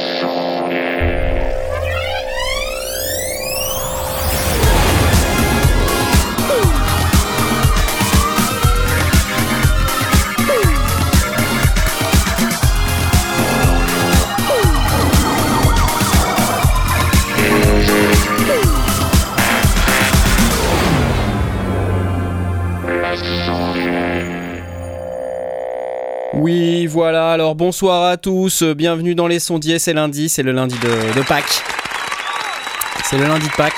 Oui, alors bonsoir à tous, bienvenue dans les sondiers, c'est lundi, c'est le lundi de, de Pâques. C'est le lundi de Pâques.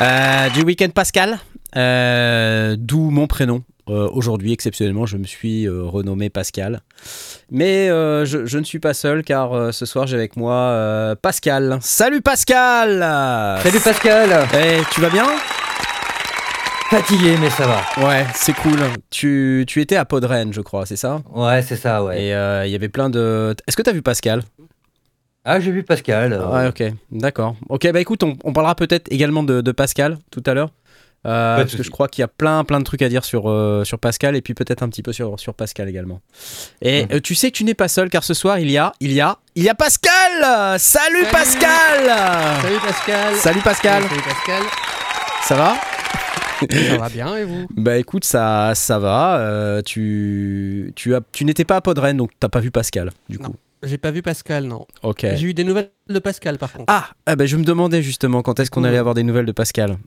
Euh, du week-end Pascal, euh, d'où mon prénom. Euh, Aujourd'hui, exceptionnellement, je me suis renommé Pascal. Mais je, je ne suis pas seul car ce soir j'ai avec moi Pascal. Salut Pascal Salut Pascal Eh, tu vas bien? Fatigué mais ça va. Ouais, c'est cool. Tu, tu étais à Podren, je crois, c'est ça? Ouais c'est ça ouais. Et euh, il y avait plein de. Est-ce que tu as vu Pascal? Ah j'ai vu Pascal. euh, Ouais, ok, d'accord. Ok, bah écoute, on, on parlera peut-être également de, de Pascal tout à l'heure. Euh, parce que je crois qu'il y a plein plein de trucs à dire sur, euh, sur Pascal et puis peut-être un petit peu sur, sur Pascal également. Et euh, tu sais que tu n'es pas seul car ce soir il y a il y a il y a Pascal. Salut, Salut. Pascal. Salut Pascal. Salut Pascal. Salut Pascal. Ça va? Ça va bien et vous? Bah écoute, ça ça va. Euh, tu tu as tu n'étais pas à Podren donc t'as pas vu Pascal du Non. coup. J'ai pas vu Pascal, non. Ok. J'ai eu des nouvelles de Pascal par contre. Ah, ah bah, je me demandais justement quand est-ce qu'on allait avoir des nouvelles de Pascal.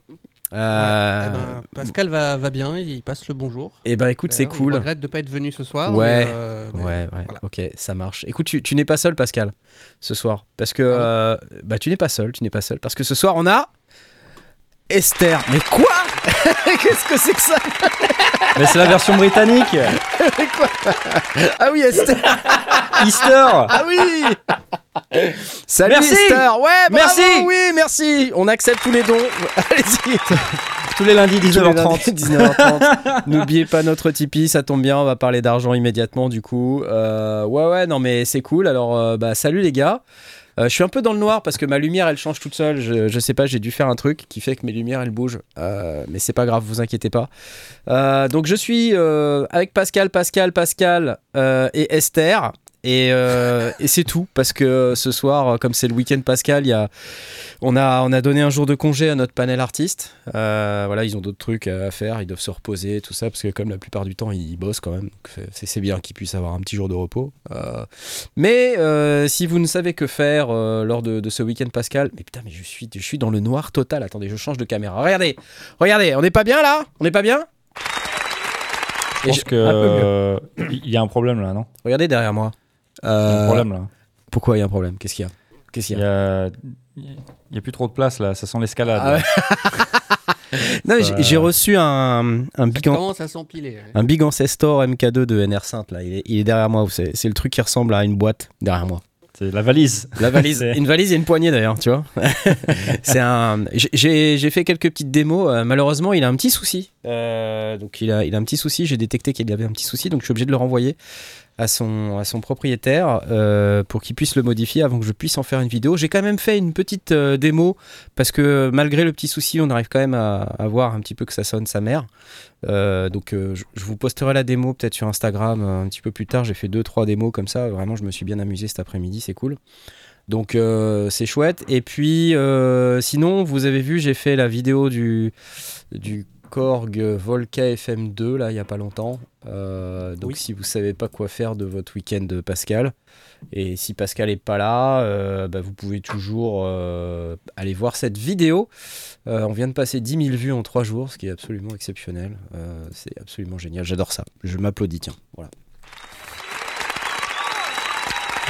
Euh, Eh ben, Pascal va, va bien, il passe le bonjour. Eh ben écoute, c'est cool. Il regrette de pas être venu ce soir. Ouais. mais, euh, mais Ouais, ouais, voilà. ok, ça marche. Écoute, tu, tu n'es pas seul, Pascal, ce soir. Parce que. Ah euh, bah, tu n'es pas seul, tu n'es pas seul. Parce que ce soir, on a. Esther. Mais quoi? Qu'est-ce que c'est que ça Mais c'est la version britannique Ah oui, Esther Easter Ah oui Salut Merci. Esther Ouais, bravo, Merci. Oui, merci On accepte tous les dons. Allez-y Tous les lundis Tous les 19h30. lundis, 19h30. N'oubliez pas notre Tipeee, ça tombe bien, on va parler d'argent immédiatement du coup. Euh, ouais, ouais, non mais c'est cool. Alors, euh, bah, salut les gars. Euh, je suis un peu dans le noir parce que ma lumière elle change toute seule. Je, sais pas, j'ai dû faire un truc qui fait que mes lumières elles bougent. Euh, mais c'est pas grave, vous inquiétez pas. Euh, donc je suis avec Pascal, Pascal, Pascal et Esther. Et, euh, et c'est tout parce que ce soir, comme c'est le week-end Pascal, y a, on, a, on a donné un jour de congé à notre panel artiste. Euh, voilà, ils ont d'autres trucs à faire, ils doivent se reposer, tout ça, parce que comme la plupart du temps, ils bossent quand même. C'est bien qu'ils puissent avoir un petit jour de repos. Euh, mais euh, si vous ne savez que faire euh, lors de, de ce week-end Pascal, mais putain, mais je suis, je suis dans le noir total. Attendez, je change de caméra. Regardez, regardez, on n'est pas bien là? On n'est pas bien? Je pense je- que un peu mieux. euh, il y a un problème là, non? Regardez derrière moi. Il y a Euh, un problème là. Pourquoi il y a un problème? Qu'est-ce qu'il y a? Qu'est-ce qu'il Il y y a il y a plus trop de place là, ça sent l'escalade. Ah ouais. Non, j'ai- reçu un, un Ça big an- à s'empiler. ouais. un big ancestor MK2 de NR Sainte là. Il est, il est derrière moi. C'est c'est le truc qui ressemble à une boîte derrière moi. C'est la valise. La valise, une valise et une poignée d'ailleurs, tu vois. c'est un. j'ai- fait quelques petites démos. Euh, malheureusement, il a un petit souci. Euh, donc il a, il a un petit souci. J'ai détecté qu'il avait un petit souci, donc je suis obligé de le renvoyer à son, à son propriétaire euh, pour qu'il puisse le modifier avant que je puisse en faire une vidéo. J'ai quand même fait une petite euh, démo parce que malgré le petit souci, on arrive quand même à, voir un petit peu que ça sonne sa mère. Euh, donc je, je vous posterai la démo peut-être sur Instagram un petit peu plus tard. J'ai fait deux trois démos comme ça. Vraiment, je me suis bien amusé cet après-midi. C'est cool. Donc c'est chouette. Et puis sinon, vous avez vu, j'ai fait la vidéo du du Korg Volca FM2 là il y a pas longtemps. Euh, donc Oui. si vous savez pas quoi faire de votre week-end de Pascal et si Pascal est pas là, euh, bah, vous pouvez toujours euh, aller voir cette vidéo. Euh, on vient de passer 10 000 vues en 3 jours, ce qui est absolument exceptionnel. Euh, c'est absolument génial. J'adore ça. Je m'applaudis, tiens. Voilà.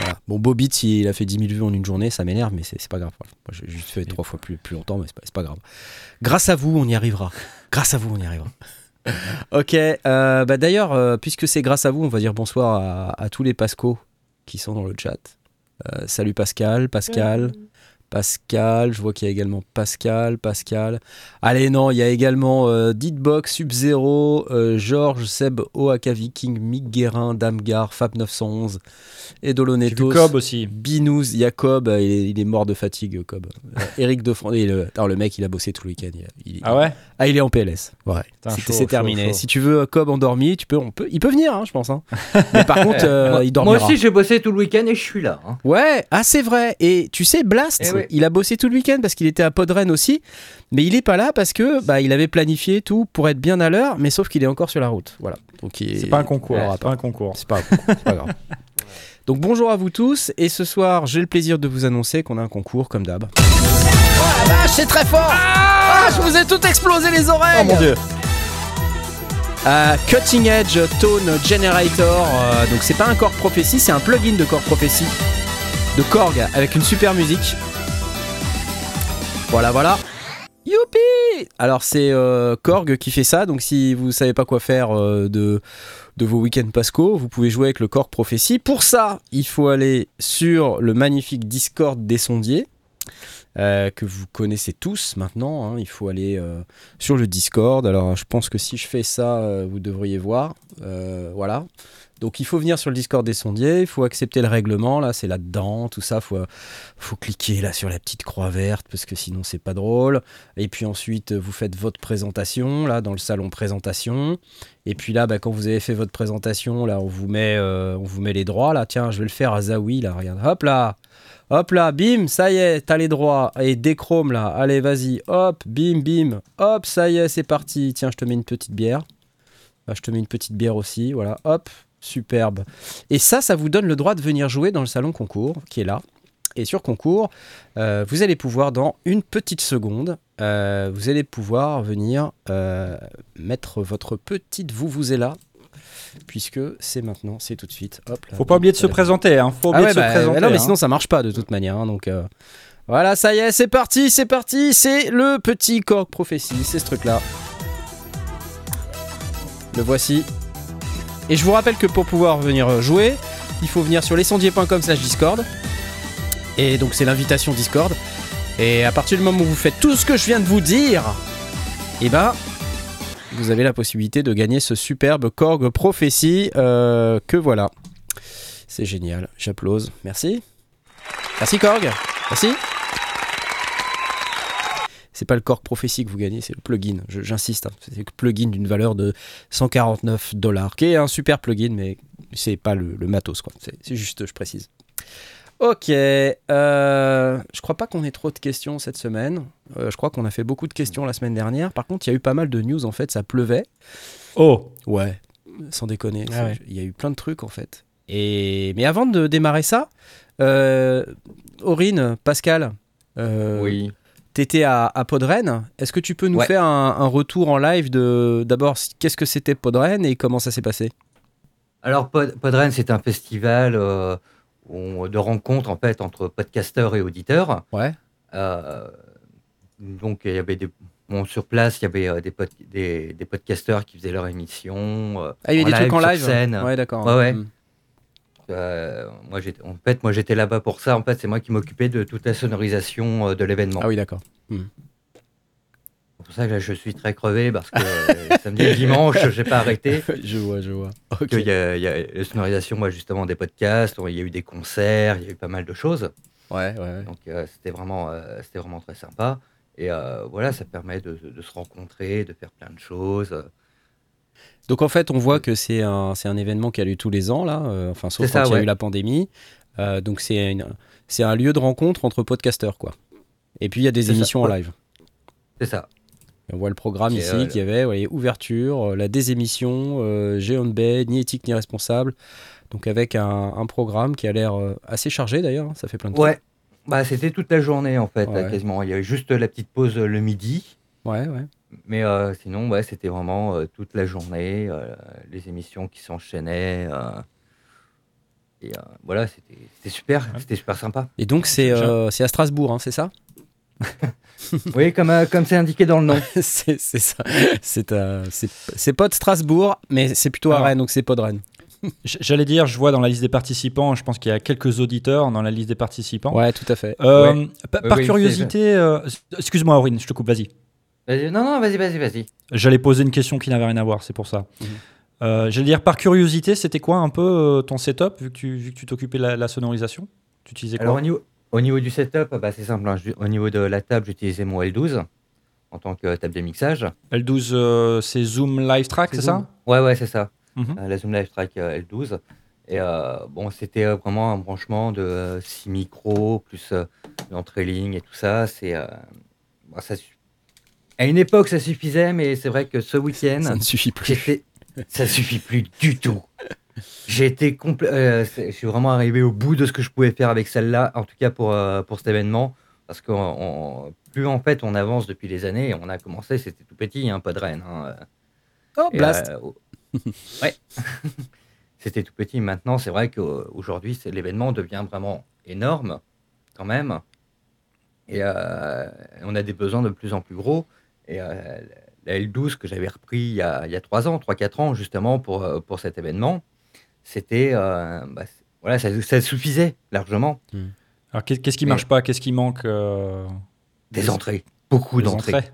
Voilà. Bon, Bobit, il a fait 10 000 vues en une journée, ça m'énerve, mais c'est pas grave. Voilà. Moi, j'ai juste fait trois fois plus, plus longtemps, mais c'est pas, c'est pas grave. Grâce à vous, on y arrivera. Grâce à vous, on y arrivera. ok, euh, bah d'ailleurs, euh, puisque c'est grâce à vous, on va dire bonsoir à, à tous les Pascos qui sont dans le chat. Euh, salut Pascal, Pascal, Pascal, je vois qu'il y a également Pascal, Pascal. Allez, non, il y a également euh, Deedbox, Sub-Zero, euh, Georges, Seb, Oaka Viking, Mick Guérin, Damgar, Fab911, Edolo J'ai vu Netos, Cobb aussi. Binous, Jacob, euh, il est, il est mort de fatigue, Cobb. Euh, Eric Defrand, et le, alors, le mec, il a bossé tout le week-end. il- il- Ah ouais? Ah, il est en PLS. Ouais. C'est- terminé. chaud. Si tu veux Cobb endormi, tu peux, on peut, il peut venir, hein, je pense. hein. Mais par contre, euh, moi, il dormira. moi aussi, j'ai bossé tout le week-end et je suis là. hein. Ouais, ah c'est vrai. Et tu sais, Blast, Eh ouais. il a bossé tout le week-end parce qu'il était à Podren aussi, mais il est pas là parce que bah il avait planifié tout pour être bien à l'heure, mais sauf qu'il est encore sur la route. Voilà. Donc il- C'est pas un concours. Ouais, C'est pas un concours. C'est pas, grave. Donc bonjour à vous tous et ce soir j'ai le plaisir de vous annoncer qu'on a un concours comme d'hab. Oh la vache, c'est très fort Ah, je vous ai tout explosé les oreilles Oh mon dieu. Euh, Cutting Edge Tone Generator. euh, donc c'est pas un Korg Prophecy, c'est un plugin de Korg Prophecy. De Korg avec une super musique. Voilà, voilà. Youpi Alors c'est euh, Korg qui fait ça, donc si vous savez pas quoi faire euh, de, vos week-ends Pasco, vous pouvez jouer avec le Korg Prophecy. Pour ça, il faut aller sur le magnifique Discord des sondiers. euh, que vous connaissez tous maintenant, hein. il faut aller sur le Discord. Alors, je pense que si je fais ça, vous devriez voir. Voilà. Donc, il faut venir sur le Discord des sondiers. Il faut accepter le règlement. Là, c'est là-dedans. Tout ça, faut, faut cliquer là sur la petite croix verte parce que sinon, c'est pas drôle. Et puis ensuite, vous faites votre présentation là dans le salon présentation. Et puis là, bah, quand vous avez fait votre présentation, là, on vous met, euh, on vous met les droits. Là, tiens, je vais le faire à Zawi. Là, regarde. Hop là. Hop là, bim, ça y est, t'as les droits. Et déchrome là, allez, vas-y, hop, bim, bim, hop, ça y est, c'est parti. Tiens, je te mets une petite bière. Bah, je te mets une petite bière aussi, voilà, hop, superbe. Et ça, ça vous donne le droit de venir jouer dans le salon concours qui est là. Et sur concours, euh, vous allez pouvoir dans une petite seconde, euh, vous allez pouvoir venir euh, mettre votre petite vous vous là, puisque c'est maintenant, c'est tout de suite. Hop. là, Faut pas oublier de se présenter. Hein. Faut Ah oublier ouais, de bah, se présenter. non, mais hein. sinon ça marche pas de toute manière. hein, donc voilà, ça y est, c'est parti, c'est parti, c'est le petit Korg Prophecy, c'est ce truc-là. Le voici. Et je vous rappelle que pour pouvoir venir jouer, il faut venir sur lesondiers.com slash Discord. Et donc c'est l'invitation Discord. Et à partir du moment où vous faites tout ce que je viens de vous dire, et ben vous avez la possibilité de gagner ce superbe Korg Prophecy euh, que voilà. C'est génial, j'applause. Merci. Merci Korg. Merci. C'est pas le Korg Prophecy que vous gagnez, c'est le plugin. J'insiste, hein. c'est le plugin d'une valeur de 149 dollars, qui est un super plugin, mais c'est pas le, le matos, quoi. C'est juste, je précise. Ok, euh, je crois pas qu'on ait trop de questions cette semaine. Euh, je crois qu'on a fait beaucoup de questions la semaine dernière. Par contre, il y a eu pas mal de news en fait, ça pleuvait. Oh, Ouais, sans déconner. Ah ouais. Il y a eu plein de trucs en fait. Et... Mais avant de démarrer ça, euh, Aurine, Pascal, euh, Oui. T'étais à, à Podren. Est-ce que tu peux nous Ouais. faire un, un retour en live de d'abord qu'est-ce que c'était Podren et comment ça s'est passé? Alors, Pod- Podren, c'est un festival euh, de rencontres en fait entre podcasteurs et auditeurs. Ouais. Euh, donc, il y avait des. Bon, sur place, il y avait euh, des, pod- des, des podcasteurs qui faisaient leur émission. Ah, il y avait des trucs en live? scène. Ouais, d'accord. Ouais, ouais. Mm. Euh, moi, j'étais, en fait, moi, j'étais là-bas pour ça. En fait, c'est moi qui m'occupais de toute la sonorisation euh, de l'événement. Ah oui, d'accord. C'est pour ça que là, je suis très crevé parce que euh, samedi et dimanche, j'ai pas arrêté. je vois, je vois. Ok. Il y a, il y a la sonorisation, moi, justement, des podcasts. Il y a eu des concerts, il y a eu pas mal de choses. Ouais, ouais, ouais. Donc, euh, c'était vraiment, euh, c'était vraiment très sympa. Et voilà, ça permet de, de se rencontrer, de faire plein de choses. Donc en fait, on voit que c'est un, c'est un événement qui a lieu tous les ans, là, euh, enfin, sauf quand ça, il y a ouais. eu la pandémie. Euh, donc c'est, un lieu de rencontre entre podcasteurs, quoi. Et puis il y a des ça, émissions en live. C'est ça. On voit le programme ici euh, qui avait ouais, ouverture, euh, la désémission, euh, Géant Bay, ni éthique ni responsable. Donc avec un, un programme qui a l'air assez chargé d'ailleurs, hein, ça fait plein de Ouais. Bah, c'était toute la journée, en fait, là, quasiment. Il y avait juste la petite pause le midi. Ouais, ouais. Mais euh, sinon, ouais, c'était vraiment euh, toute la journée, euh, les émissions qui s'enchaînaient. euh, et euh, voilà, c'était c'était super, c'était super sympa. Et donc c'est, euh, c'est à Strasbourg, hein, c'est ça? Oui, comme euh, comme c'est indiqué dans le nom. c'est, c'est ça. C'est, euh, pas de Strasbourg, mais c'est plutôt à. Rennes, donc c'est pas de Rennes. J'allais dire, je vois dans la liste des participants, je pense qu'il y a quelques auditeurs dans la liste des participants. Ouais, tout à fait. Euh, Oui, par oui, curiosité, euh, excuse-moi Aurine, je te coupe, vas-y. Vas-y, non, non, vas-y, vas-y, vas-y. J'allais poser une question qui n'avait rien à voir, c'est pour ça. Mhm. Euh, J'allais dire, par curiosité, c'était quoi un peu euh, ton setup, vu que tu vu que tu t'occupais de la, la sonorisation? Tu utilisais quoi? Alors, au niveau, au niveau du setup, bah, c'est simple. hein, Au niveau de la table, j'utilisais mon L12 en tant que table de mixage. L12, euh, c'est Zoom Live Track, c'est ça? Ouais, ouais, c'est ça. Mhm. Euh, la Zoom Live Track euh, L12. Et euh, bon, c'était euh, vraiment un branchement de 6 micros, plus euh, l'entrée ligne et tout ça. C'est, euh, bon, ça à une époque, ça suffisait, mais c'est vrai que ce week-end, Ça ne suffit plus. ça suffit plus du tout. J'ai été euh, je suis vraiment arrivé au bout de ce que je pouvais faire avec celle-là, en tout cas pour, euh, pour cet événement. Parce que on- plus en fait on avance depuis les années, on a commencé, c'était tout petit, hein, pas de reine. hein. Oh, Et, blast. euh, oh. ouais. C'était tout petit. Maintenant, c'est vrai qu'aujourd'hui, l'événement devient vraiment énorme, quand même. Et euh, on a des besoins de plus en plus gros. Et euh, la L12 que j'avais repris il y a, il y a 3 ans, 3-4 ans, justement, pour, euh, pour cet événement, c'était. euh, bah, voilà, ça, ça suffisait largement. Alors qu'est- qu'est-ce qui Mais- marche pas? Qu'est-ce qui manque euh, Des entrées. Beaucoup d'entrées.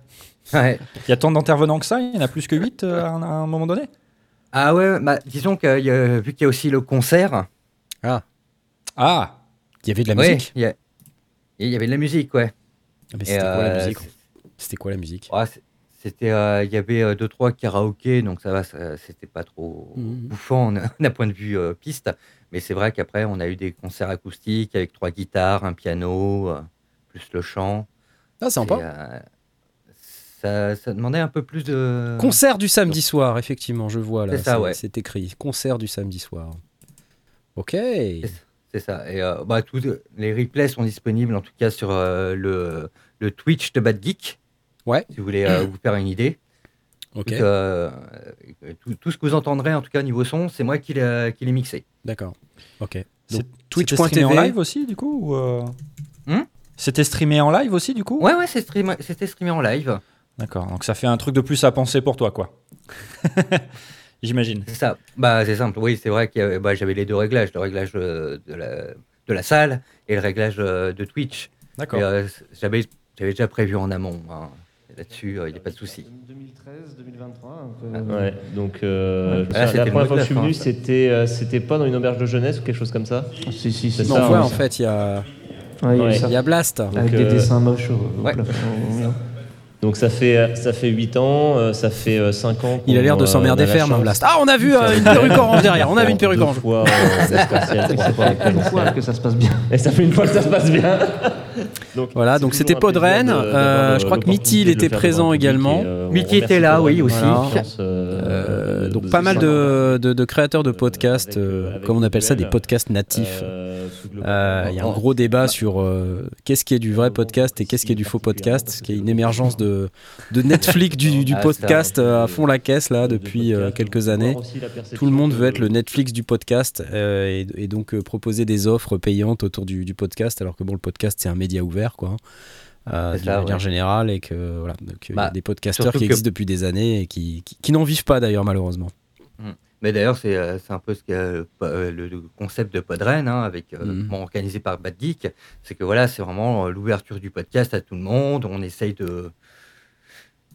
Ouais. Il y a tant d'intervenants que ça? Il y en a plus que 8 à, un, à un moment donné? Ah ouais, bah, disons que il y a- vu qu'il y a aussi le concert, Ah Il y avait de la musique. il y, avait de la musique, ouais. Mais Et, c'était quoi la musique? C'était quoi la musique? Ouais, c'est- c'était, euh, il y avait euh, deux trois karaokés, donc ça va, c'était pas trop Mhm. bouffant d'un d'un point de vue euh, piste. Mais c'est vrai qu'après, on a eu des concerts acoustiques avec trois guitares, un piano, euh, plus le chant. Ah, sympa. Et, euh, ça, ça demandait un peu plus de. Concert du samedi soir, effectivement, je vois là. C'est ça, ouais. C'est écrit. Concert du samedi soir. Ok. C'est ça. Et euh, bah, tous les replays sont disponibles en tout cas sur euh, le, le Twitch de Bad Geek. Ouais. Si vous voulez euh, vous faire une idée. Ok. Tout, euh, tout, tout ce que vous entendrez en tout cas niveau son, c'est moi qui l'ai qui l'ai mixé. D'accord. Ok. C'est- streamé en twitch.tv. live aussi, du coup ou, euh, Hmm C'était streamé en live aussi, du coup? Ouais, ouais, c'est stream- c'était streamé en live. D'accord, donc ça fait un truc de plus à penser pour toi, quoi. J'imagine. C'est ça. Bah, c'est simple. Oui, c'est vrai que bah, j'avais les deux réglages, le réglage de la, de la salle et le réglage de Twitch. D'accord. Et, euh, j'avais j'avais déjà prévu en amont. hein. Là-dessus, il n'y a pas de souci. 2013, 2023. Ah, Ouais, donc euh, Ah, c'était la première fois que je suis venu, c'était euh, c'était pas dans une auberge de jeunesse ou quelque chose comme ça Si, si, C'est si. Non, ça, ouais, ouais, en fait, il y a, Ouais, il y a Ouais. y Blast. Donc, Avec euh, des dessins moches au, au ouais. Donc ça fait ça fait 8 ans, euh, ça fait euh, 5 ans. Il a l'air de euh, s'emmerder ferme, Blast. Ah, on a vu euh, une perruque orange derrière. On a vu une perruque orange. fois, euh, Une fois que ça se passe bien. Et ça fait une fois que ça se passe bien. Donc, Voilà, donc c'était Podren. Euh, je crois que Mitty, il était présent également. euh, remercie était là, oui, aussi. Euh, donc pas mal de, de- de créateurs de podcasts, euh, euh, avec comme on appelle ça, des podcasts natifs. Euh, Il y a un gros débat sur euh, qu'est-ce qui est du vrai podcast et qu'est-ce qui est du faux podcast, ce qui est une émergence de, de Netflix du, du Ah, podcast à fond la caisse là depuis quelques années. Tout le monde veut être le Netflix du podcast et, et donc proposer des offres payantes autour du, du podcast, alors que bon, le podcast c'est un média ouvert quoi, euh, d'une manière ouais. générale et que voilà, donc il y a Bah, des podcasteurs qui que- existent depuis des années et qui, qui, qui n'en vivent pas d'ailleurs malheureusement. Mais d'ailleurs, c'est euh, c'est un peu ce que, euh, le, le concept de Podren, hein, avec, euh, bon, organisé par Bad Geek. C'est que voilà, c'est vraiment euh, l'ouverture du podcast à tout le monde. On essaye de,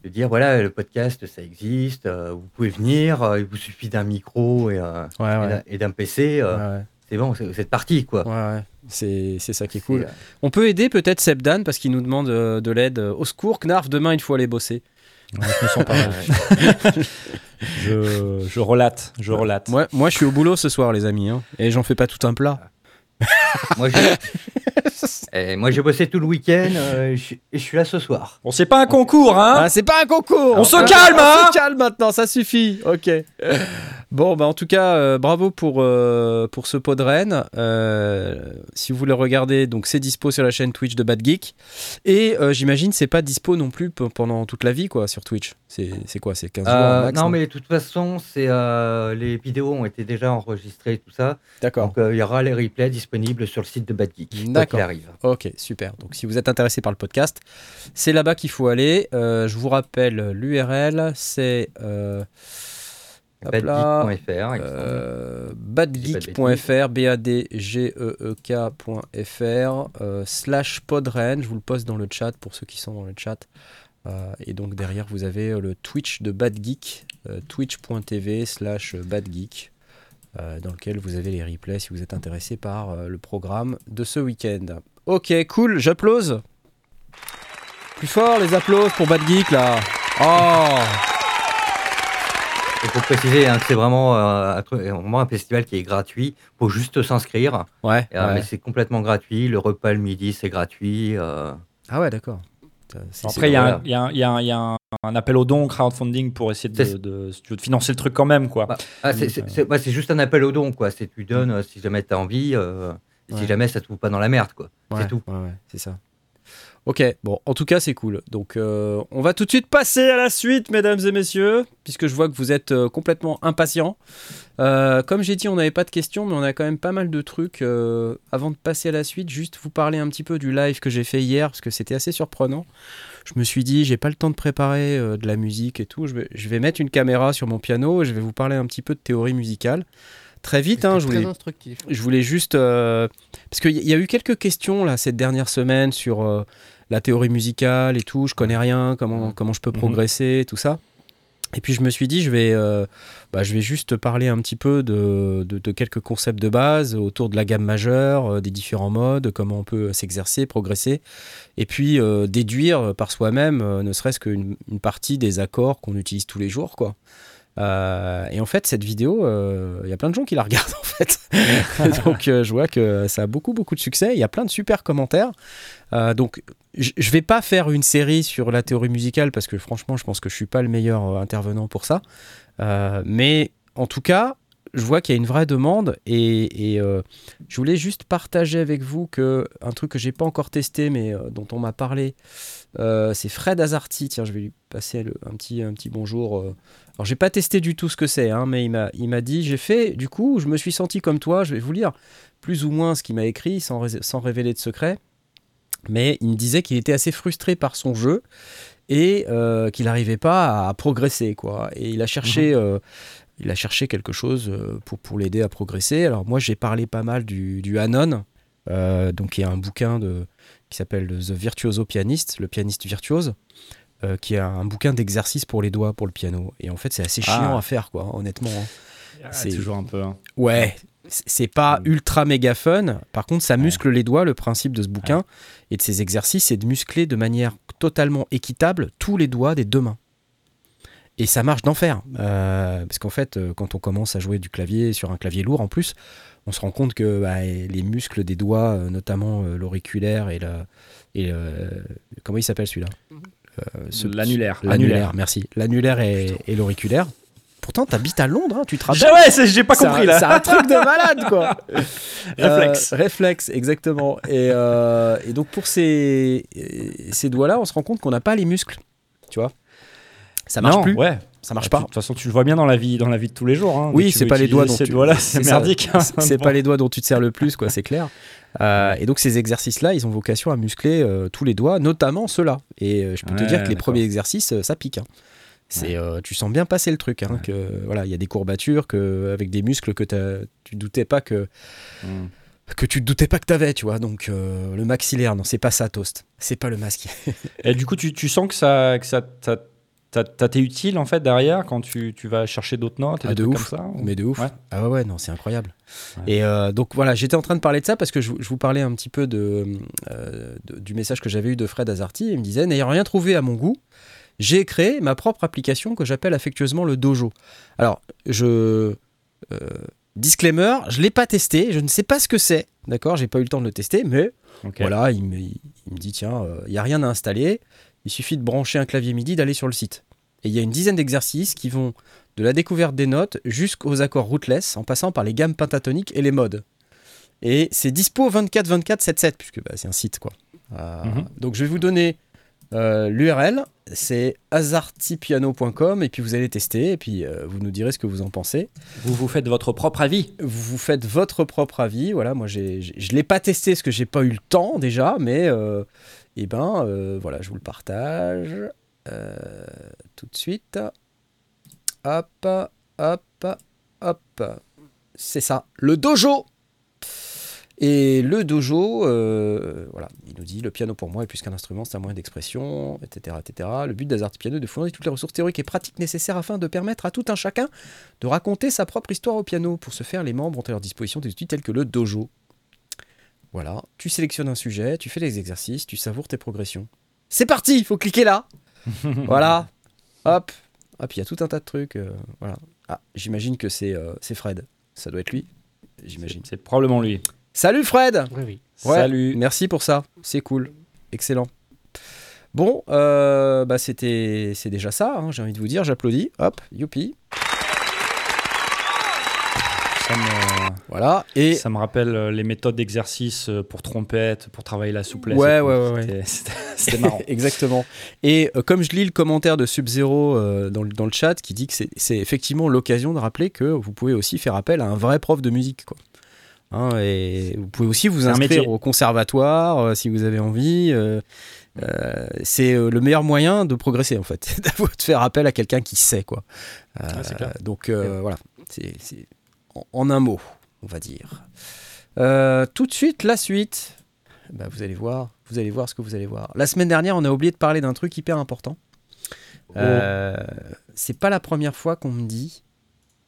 de dire voilà, le podcast, ça existe. euh, vous pouvez venir. euh, il vous suffit d'un micro et, euh, Ouais, et ouais. d'un- et d'un PC. euh, ouais. C'est bon, êtes parti, quoi. Ouais, ouais. C'est c'est ça qui est cool. euh, On peut aider peut-être Sebdan parce qu'il nous demande euh, de l'aide. euh, Au secours, Knarf, demain il faut aller bosser. Ouais, je me sens pas mal. je, je relate, je relate. Moi, moi je suis au boulot ce soir, les amis, hein, et j'en fais pas tout un plat. moi, j'ai- Eh, moi, j'ai bossé tout le week-end euh, je suis- et je suis là ce soir. Bon, c'est pas un concours, hein Ah, c'est pas un concours On se Ah, calme, On hein se calme maintenant, ça suffit. Ok. Bon, bah en tout cas, euh, bravo pour, euh, pour ce pot de Rennes. Euh, si vous voulez regarder, donc c'est dispo sur la chaîne Twitch de Bad Geek. Et j'imagine c'est pas dispo non plus pendant toute la vie, quoi, sur Twitch. C'est quoi C'est 15 jours max non, mais de toute façon, c'est les vidéos ont été déjà enregistrées, tout ça. D'accord. Donc, il y aura les replays disponibles sur le site de Bad Geek. D'accord. arrive. Ok, super. Donc si vous êtes intéressé par le podcast, c'est là-bas qu'il faut aller. Je vous rappelle l'URL, c'est. Badgeek.fr. Euh, badgeek.fr, B-A-D-G-E-E-K.fr, euh, slash podren, je vous le poste dans le chat pour ceux qui sont dans le chat. Euh, et donc derrière, vous avez euh, le Twitch de Badgeek, twitch.tv slash badgeek, dans lequel vous avez les replays si vous êtes intéressé par le programme de ce week-end. Ok, cool, j'applause. Plus fort les applauses pour Badgeek là. Oh Et pour préciser hein, que c'est vraiment, euh, un truc- vraiment un festival qui est gratuit. faut juste s'inscrire. Ouais. Euh, ouais. Mais c'est complètement gratuit. Le repas le midi, c'est gratuit. euh, Ah ouais, d'accord. Après, il y, a un- il y a un- il y a un- il y a un, un appel au don, crowdfunding, pour essayer de, financer le truc quand même. Quoi. Bah, ah, c'est- Donc, c'est juste un appel au don, quoi. C'est tu donnes euh, si jamais tu as envie, euh, si jamais ça te fout pas dans la merde, quoi. Ouais, C'est tout. Ouais, ouais, c'est ça. Ok, bon, en tout cas, c'est cool. Donc, euh, on va tout de suite passer à la suite, mesdames et messieurs, puisque je vois que vous êtes euh, complètement impatients. Euh, comme j'ai dit, on n'avait pas de questions, mais on a quand même pas mal de trucs. avant de passer à la suite, juste vous parler un petit peu du live que j'ai fait hier, parce que c'était assez surprenant. Je me suis dit, j'ai pas le temps de préparer de la musique et tout. Je vais, je vais mettre une caméra sur mon piano et je vais vous parler un petit peu de théorie musicale. Très vite, hein, je très voulais instructif. je voulais juste. euh, parce qu'il y y a eu quelques questions là, cette dernière semaine sur euh, la théorie musicale et tout. Je connais rien, comment, comment je peux Mhm. progresser, tout ça. Et puis je me suis dit, je vais, euh, bah, je vais juste parler un petit peu de, de- de quelques concepts de base autour de la gamme majeure, euh, des différents modes, comment on peut s'exercer, progresser, et puis euh, déduire par soi-même, ne serait-ce qu'une une partie des accords qu'on utilise tous les jours, quoi. Et en fait, cette vidéo, il y a plein de gens qui la regardent en fait. donc, je vois que ça a beaucoup, beaucoup de succès. Il y a plein de super commentaires. Donc, je je vais pas faire une série sur la théorie musicale parce que franchement, je pense que je suis pas le meilleur euh, intervenant pour ça. Euh, mais en tout cas, je vois qu'il y a une vraie demande et, euh, je voulais juste partager avec vous que un truc que j'ai pas encore testé mais dont on m'a parlé, c'est Fred Azarty. Tiens, je vais lui passer un petit, un petit bonjour. Alors, j'ai pas testé du tout ce que c'est, hein, mais il m'a, dit, j'ai fait, du coup, je me suis senti comme toi. Je vais vous lire plus ou moins ce qu'il m'a écrit sans, sans révéler de secret. Mais il me disait qu'il était assez frustré par son jeu et euh, qu'il n'arrivait pas à progresser, quoi. Et il a cherché, euh, il a cherché quelque chose euh, pour, pour l'aider à progresser. Alors moi, j'ai parlé pas mal du, du Anon, euh, donc il y a un bouquin de, qui s'appelle The Virtuoso Pianist, le pianiste virtuose, euh, qui est un bouquin d'exercices pour les doigts pour le piano. Et en fait, c'est assez Ah. chiant à faire, quoi, honnêtement. hein. Ah, c'est- toujours un peu. hein. Ouais, c'est pas Mm. ultra méga fun. Par contre, ça muscle les doigts. Le principe de ce bouquin et de ces exercices, c'est de muscler de manière totalement équitable tous les doigts des deux mains. Et ça marche d'enfer. Euh, parce qu'en fait, euh, quand on commence à jouer du clavier sur un clavier lourd en plus, on se rend compte que bah, les muscles des doigts, euh, notamment l'auriculaire et la. Et, comment il s'appelle celui-là? Euh, ce- L'annulaire. L'annulaire, merci. L'annulaire et, et l'auriculaire. Pourtant, t'habites à Londres, hein, tu Ah ouais, j'ai pas compris un- là. C'est un truc de malade, quoi. Réflexe. Euh, réflexe, exactement. Et, euh, et donc pour ces, ces doigts-là, on se rend compte qu'on n'a pas les muscles. Tu vois Ça marche non, plus. Ouais. Ça marche pas. De toute façon, tu le vois bien dans la vie, dans la vie de tous les jours. hein. Oui, c'est pas les doigts dont ces tu- doigts-là, c'est merdique. hein. C'est- pas les doigts dont tu te sers le plus, quoi. C'est clair. Euh, et donc ces exercices-là, ils ont vocation à muscler euh, tous les doigts, notamment ceux-là. Et euh, je peux te dire que les premiers exercices, ça pique. hein. C'est, euh, tu sens bien passer le truc. hein, que voilà, il y a des courbatures, que avec des muscles que t'as- tu doutais pas que Mm. que tu te doutais pas que t'avais, tu vois. Donc euh, le maxillaire, non, c'est pas ça, Toast. C'est pas le masque. Et du coup, tu, tu sens que ça, que ça t'a- t'a utile en fait derrière quand tu, tu vas chercher d'autres notes et Ah, des de trucs ouf. comme ça ou- Mais de ouf. Ouais. Ah ouais, ouais, non, c'est incroyable. Ouais. Et euh, donc voilà, j'étais en train de parler de ça parce que je, vous- je vous parlais un petit peu de, euh, de- du message que j'avais eu de Fred Azarty. Il me disait, n'ayant rien trouvé à mon goût, j'ai créé ma propre application que j'appelle affectueusement le Dojo. Alors, je... euh, disclaimer, je l'ai pas testé, je ne sais pas ce que c'est, d'accord J'ai pas eu le temps de le tester, mais. Voilà, il me, il me dit tiens, il n'y a rien à installer, il suffit de brancher un clavier MIDI, d'aller sur le site. Et il y a une dizaine d'exercices qui vont de la découverte des notes jusqu'aux accords rootless, en passant par les gammes pentatoniques et les modes. Et c'est dispo 24 24 7 7 puisque bah, c'est un site quoi. Euh, Mhm. Donc je vais vous donner euh, l'URL, c'est azartipiano.com et puis vous allez tester et puis euh, vous nous direz ce que vous en pensez. Vous vous faites votre propre avis. Vous vous faites votre propre avis. Voilà, moi, j'ai, je ne l'ai pas testé parce que j'ai pas eu le temps déjà, mais euh, eh ben, voilà, je vous le partage tout de suite. Hop, hop, hop. C'est ça, le dojo. Et le dojo, euh, voilà, il nous dit le piano pour moi est plus qu'un instrument, c'est un moyen d'expression, etc., etc. Le but d'Azarty Piano est de fournir toutes les ressources théoriques et pratiques nécessaires afin de permettre à tout un chacun de raconter sa propre histoire au piano. Pour ce faire, les membres ont à leur disposition des outils tels que le dojo. Voilà, tu sélectionnes un sujet, tu fais les exercices, tu savoures tes progressions. C'est parti, il faut cliquer là. voilà, hop, hop, il y a tout un tas de trucs. euh, voilà. Ah, j'imagine que c'est euh, c'est Fred. Ça doit être lui, j'imagine. C'est probablement lui. Salut Fred Oui, oui. Ouais, Salut. Merci pour ça, c'est cool, excellent. Bon, euh, bah c'était, c'est déjà ça, hein, j'ai envie de vous dire, j'applaudis, hop, youpi. Ça me, Voilà, et ça me rappelle euh, les méthodes d'exercice euh, pour trompette, pour travailler la souplesse. Ouais, ouais, ouais, ouais. C'était- marrant. exactement. Et euh, comme je lis le commentaire de Sub-Zero euh, dans, le- dans le chat qui dit que c'est, c'est effectivement l'occasion de rappeler que vous pouvez aussi faire appel à un vrai prof de musique, quoi. Hein, et vous pouvez aussi vous inscrire au conservatoire euh, si vous avez envie. euh, euh, c'est le meilleur moyen de progresser en fait, de faire appel à quelqu'un qui sait quoi. Clair. donc voilà, c'est en, en un mot, on va dire. Tout de suite, la suite. Bah, vous allez voir, vous allez voir ce que vous allez voir. La semaine dernière, on a oublié de parler d'un truc hyper important. Euh, c'est pas la première fois qu'on me dit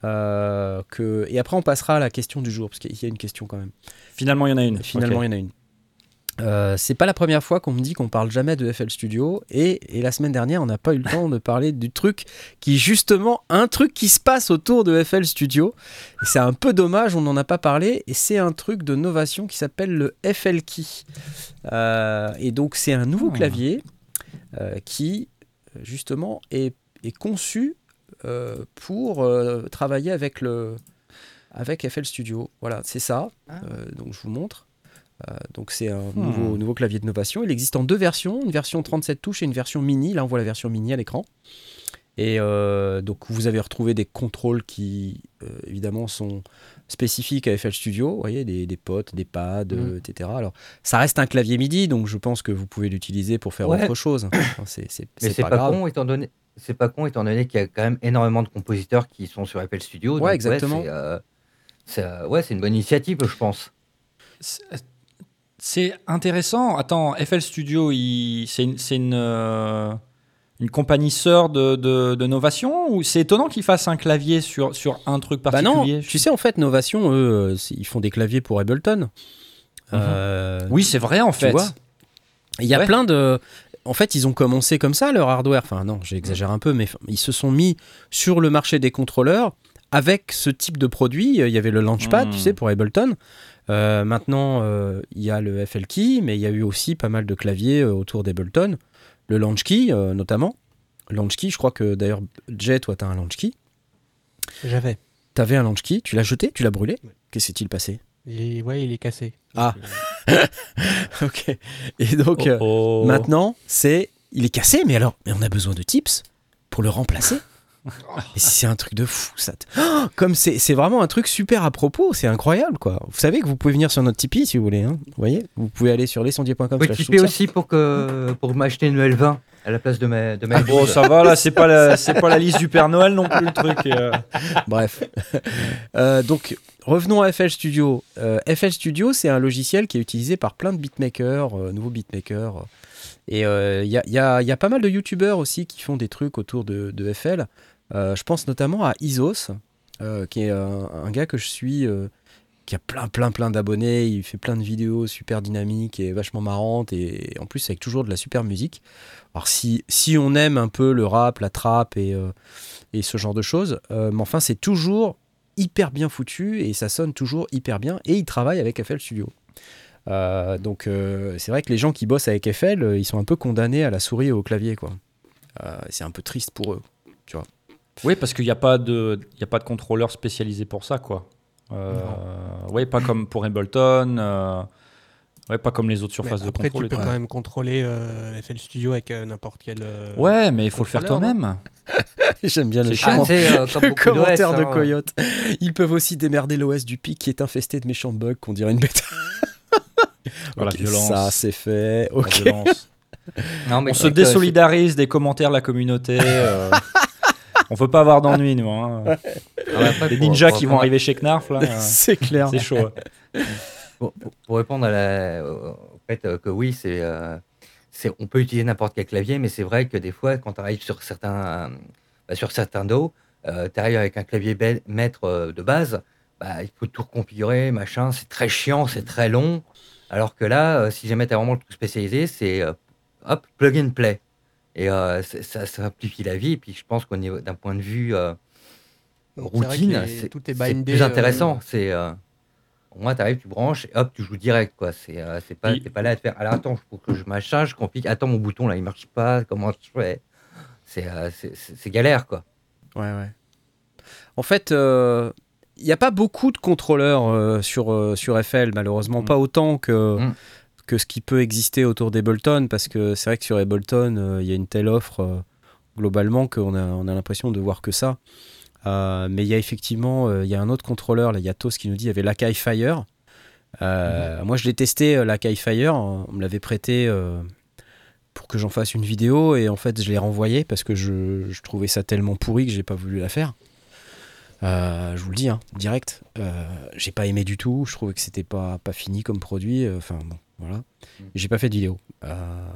euh, que. Et après, on passera à la question du jour, parce qu'il y a une question quand même. Finalement, il y en a une. Finalement, il y en a une. Euh, c'est pas la première fois qu'on me dit qu'on parle jamais de FL Studio et, et la semaine dernière on n'a pas eu le temps de parler du truc qui justement un truc qui se passe autour de FL Studio c'est un peu dommage on n'en a pas parlé et c'est un truc de novation qui s'appelle le FL Key Euh, et donc c'est un nouveau Ah. clavier euh, qui justement est, est conçu pour euh, travailler avec le avec FL Studio voilà c'est ça Ah. Euh, donc je vous montre euh, donc c'est un Hmm. nouveau, nouveau clavier de novation. Il existe en deux versions, une version 37 touches et une version mini. Là on voit la version mini à l'écran. Et euh, donc vous avez retrouvé des contrôles qui euh, évidemment sont spécifiques à FL Studio, vous voyez, des, des potes, des pads, euh, Mhm. etc. Alors ça reste un clavier MIDI, donc je pense que vous pouvez l'utiliser pour faire Ouais. autre chose. Enfin, c'est c'est- Mais c'est c'est pas, pas, grave. con étant donné. C'est pas con étant donné qu'il y a quand même énormément de compositeurs qui sont sur Apple Studio. Ouais, donc exactement. c'est, euh, c'est, euh, ouais, c'est une bonne initiative, je pense. C'est- intéressant. Attends, FL Studio, c'est une, c'est une, euh, une compagnie sœur de, de, de Novation ou c'est étonnant qu'ils fassent un clavier sur, sur un truc Bah non, particulier tu sais en fait Novation, eux, ils font des claviers pour Ableton. Euh, Oui, c'est vrai en Tu fait. vois Il y a Ouais. plein de. En fait, ils ont commencé comme ça leur hardware. Enfin, non, j'exagère un peu, mais ils se sont mis sur le marché des contrôleurs avec ce type de produit. Il y avait le Launchpad, tu sais, pour Ableton. Euh, maintenant, euh, il y a le FL Key, mais il y a eu aussi pas mal de claviers euh, autour d'Ableton. Le Launch Key, euh, notamment. Launch Key, je crois que d'ailleurs, Jay, toi, t'as un Launch Key. J'avais. T'avais un Launch Key, tu l'as jeté, tu l'as brûlé. Qu'est-ce qui s'est-il passé? Et ouais, il est cassé. Ah. Ok. Et donc. euh, Oh, oh. Maintenant, c'est. Il est cassé, mais alors, mais on a besoin de tips pour le remplacer. Et c'est un truc de fou, ça. Oh, comme c'est c'est vraiment un truc super à propos, c'est incroyable, quoi. Vous savez que vous pouvez venir sur notre Tipeee si vous voulez. hein. Vous voyez Vous pouvez aller sur lescendier.com. Payes soutien. aussi pour, que, pour m'acheter une L20 à la place de ma, de ma Bon, L12. ça va là, c'est pas la, c'est pas la liste du Père Noël non plus le truc. euh. Bref. Euh, donc, revenons à FL Studio. Euh, FL Studio, c'est un logiciel qui est utilisé par plein de beatmakers, euh, nouveaux beatmakers. Et euh, il y, a, il y a- y a pas mal de youtubeurs aussi qui font des trucs autour de, de FL. Euh, je pense notamment à Isos, euh, qui est un, un gars que je suis, euh, qui a plein, plein, plein d'abonnés. Il fait plein de vidéos super dynamiques et vachement marrantes. Et, en plus, avec toujours de la super musique. Alors, si, si on aime un peu le rap, la trap et, euh, et ce genre de choses, euh, mais enfin, c'est toujours hyper bien foutu et ça sonne toujours hyper bien. Et il travaille avec FL Studio. Euh, donc, c'est vrai que les gens qui bossent avec FL, ils sont un peu condamnés à la souris et au clavier, quoi. C'est un peu triste pour eux. Oui, parce qu'il n'y a pas de, y a pas de contrôleur spécialisé pour ça, quoi. Euh, ouais, pas comme pour Ableton. euh, ouais, pas comme les autres surfaces de après, contrôle. tu et peux quand même contrôler euh, FL Studio avec euh, n'importe quel. euh, Ouais, mais il faut le faire toi-même. J'aime bien le Ah, comment- euh, le commentaire de hein. Coyote. Ils peuvent aussi démerder l'OS du pic qui est infesté de méchants bugs qu'on dirait une bêta. Voilà, violence. Ça, c'est fait. La Ok. violence. Non, mais On se désolidarise des commentaires de la communauté. On veut pas avoir d'ennui, nous. hein. Ah, après, Les ninjas pour qui vont arriver chez Knarf, là, euh, C'est clair. c'est chaud. Pour, répondre à la- au fait euh, que oui, c'est, euh, c'est, on peut utiliser n'importe quel clavier, mais c'est vrai que des fois, quand tu arrives sur certains, bah, sur certains dos, tu arrives avec un clavier maître de base, bah, il faut tout reconfigurer, machin, c'est très chiant, c'est très long. Alors que là, euh, si jamais tu as vraiment le truc spécialisé, c'est euh, hop, plug and play. Et euh, ça, ça simplifie la vie. Et puis je pense qu'au niveau d'un point de vue euh, routine, c'est, est plus euh, intéressant. C'est euh, au moins, tu arrives, tu branches, et hop, tu joues direct. quoi. C'est euh, c'est pas, Oui. t'es pas là à te faire. Alors attends, faut que je machin, je complique. Attends, mon bouton là, il marche pas. Comment je fais? C'est euh, galère quoi. Ouais, ouais. En fait, il n'y a pas beaucoup de contrôleurs euh, sur, euh, sur FL, malheureusement. Mm. Pas autant que, Mm. Que ce qui peut exister autour d'Ableton, parce que c'est vrai que sur Ableton, il y a une telle offre euh, globalement qu'on a, on a l'impression de voir que ça. Euh, mais il y a effectivement euh, il y a un autre contrôleur, là, il y a Tos qui nous dit il y avait l'Akai Fire. Euh, Moi, je l'ai testé, euh, l'Akai Fire. On me l'avait prêté euh, pour que j'en fasse une vidéo et en fait, je l'ai renvoyé parce que je, je trouvais ça tellement pourri que j'ai pas voulu la faire. Euh, je vous le dis, hein, direct. Euh, j'ai pas aimé du tout. Je trouvais que c'était pas, pas fini comme produit. euh, Enfin, bon, voilà. Et J'ai pas fait de vidéo. Euh,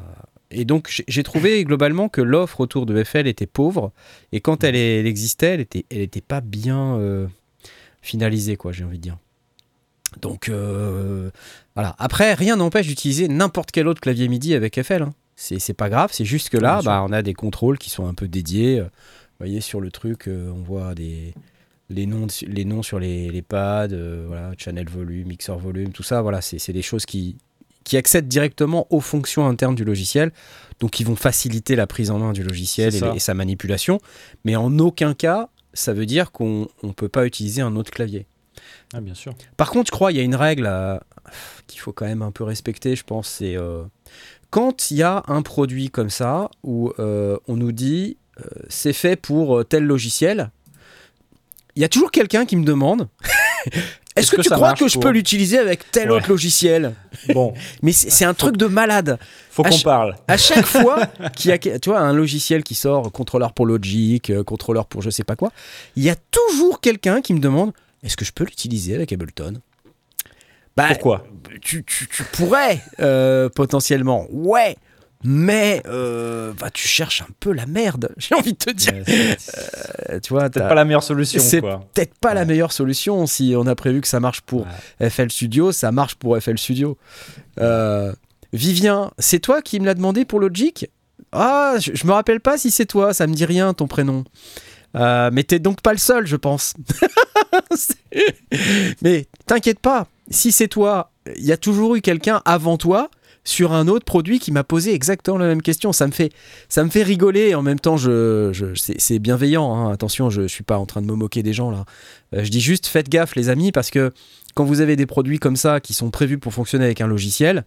et donc, j'ai- trouvé globalement que l'offre autour de FL était pauvre. Et quand elle, existait, elle était, elle était pas bien finalisée, quoi, j'ai envie de dire. Donc, voilà. Après, rien n'empêche d'utiliser n'importe quel autre clavier MIDI avec FL. hein. C'est pas grave. C'est juste que là, bah, on a des contrôles qui sont un peu dédiés. Vous voyez, sur le truc, on voit des, les, noms, les noms sur les, les pads, euh, voilà, channel volume, mixer volume, tout ça. Voilà, c'est c'est des choses qui, qui accèdent directement aux fonctions internes du logiciel. Donc, qui vont faciliter la prise en main du logiciel et, sa manipulation. Mais en aucun cas, ça veut dire qu'on ne peut pas utiliser un autre clavier. Ah, bien sûr. Par contre, je crois qu'il y a une règle qu'il faut quand même un peu respecter, je pense, c'est euh, quand il y a un produit comme ça où euh, on nous dit c'est fait pour tel logiciel, il y a toujours quelqu'un qui me demande est-ce que, que tu crois que je pour- peux l'utiliser avec tel Ouais. autre logiciel? Bon, Mais c'est un truc de malade. faut qu'on parle. À chaque fois qu'il y a tu vois, un logiciel qui sort, contrôleur pour Logic, euh, contrôleur pour je sais pas quoi, il y a toujours quelqu'un qui me demande est-ce que je peux l'utiliser avec Ableton? Bah, Pourquoi? tu, tu- tu pourrais euh, potentiellement, ouais, mais euh, bah, tu cherches un peu la merde, j'ai envie de te dire. Ouais, Euh, tu vois, Peut-être pas la meilleure solution, C'est peut-être pas la meilleure solution. Si on a prévu que ça marche pour FL Studio, ça marche pour FL Studio. Euh, Vivien, c'est toi qui me l'as demandé pour Logic? Ah, je, je me rappelle pas si c'est toi, ça me dit rien ton prénom. Euh, mais t'es donc pas le seul, je pense. Mais t'inquiète pas, si c'est toi, il y a toujours eu quelqu'un avant toi sur un autre produit qui m'a posé exactement la même question. Ça me fait, ça me fait rigoler et en même temps, je, c'est bienveillant. hein. Attention, je suis pas en train de me moquer des gens là. Euh, je dis juste faites gaffe, les amis, parce que quand vous avez des produits comme ça qui sont prévus pour fonctionner avec un logiciel,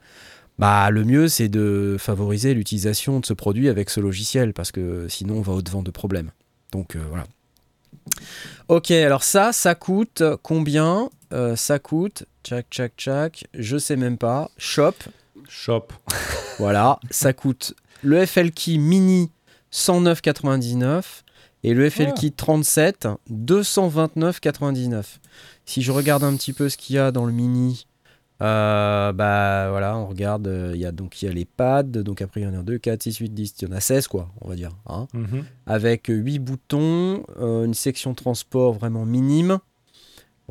bah le mieux c'est de favoriser l'utilisation de ce produit avec ce logiciel parce que sinon on va au devant de problèmes. Donc euh, voilà. Ok, alors ça, ça coûte combien? Euh, Ça coûte, tchac, tchac, tchac, je sais même pas. Shop, Shop. voilà, ça coûte le FL Key Mini 109,99 et le FL Ah. Key 37 229,99. Si je regarde un petit peu ce qu'il y a dans le Mini, euh, bah voilà, on regarde, euh, il y a donc il y a les pads, donc après il y en a 2, 4, 6, 8, 10, il y en a 16 quoi, on va dire. hein Mhm. avec 8 boutons, euh, une section transport vraiment minime.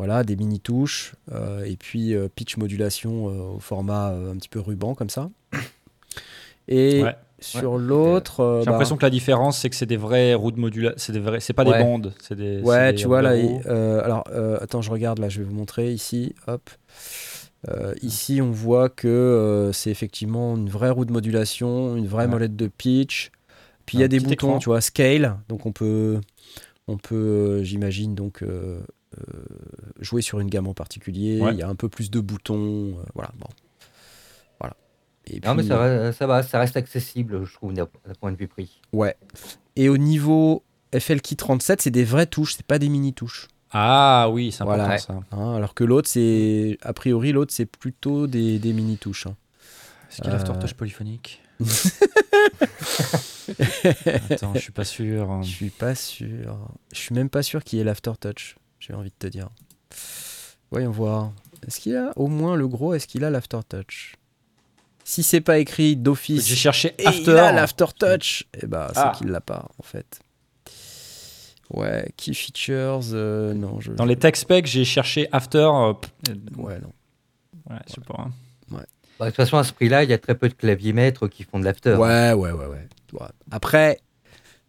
Voilà, des mini touches euh, et puis euh, pitch modulation euh, au format un petit peu ruban comme ça. Et Ouais. sur l'autre, J'ai bah, l'impression que la différence, c'est que c'est des vraies roues de modulation. C'est des vrais. C'est pas Ouais. des bandes. C'est des. ouais, des tu vois là, et, alors attends, je regarde là, je vais vous montrer ici, hop. Euh, ici, on voit que euh, c'est effectivement une vraie roue de modulation, une vraie Ouais. molette de pitch. Puis il y a des boutons, écran. tu vois, scale. Donc on peut, on peut, euh, j'imagine donc jouer sur une gamme en particulier. Ouais. Il y a un peu plus de boutons, euh, voilà. Bon, voilà. Et Non, mais puis- ça, va, ça va, ça reste accessible, je trouve, d'un point de vue prix. Ouais. Et au niveau FL Key 37, c'est des vraies touches, c'est pas des mini touches. Ah oui, c'est important Voilà. ça. Hein, alors que l'autre, c'est a priori l'autre, c'est plutôt des, des mini touches. hein. Est-ce qu'il y a Euh, l'aftertouch polyphonique Attends, je suis pas sûr. Je suis pas sûr. Je suis même pas sûr qu'il y ait l'aftertouch. J'ai envie de te dire. Voyons voir. Est-ce qu'il a au moins le gros Est-ce qu'il a l'aftertouch Si c'est pas écrit d'office. J'ai cherché et After. il a l'aftertouch. Et bah, c'est Ah. qu'il l'a pas en fait. Ouais, key features. euh, non, je. Dans les tech specs, j'ai cherché After. euh, pff, Ouais, non. ouais, je sais pas. hein. Bah, de toute façon, à ce prix-là, il y a très peu de claviers maîtres qui font de l'after. Ouais, ouais, ouais, ouais. Ouais. Après,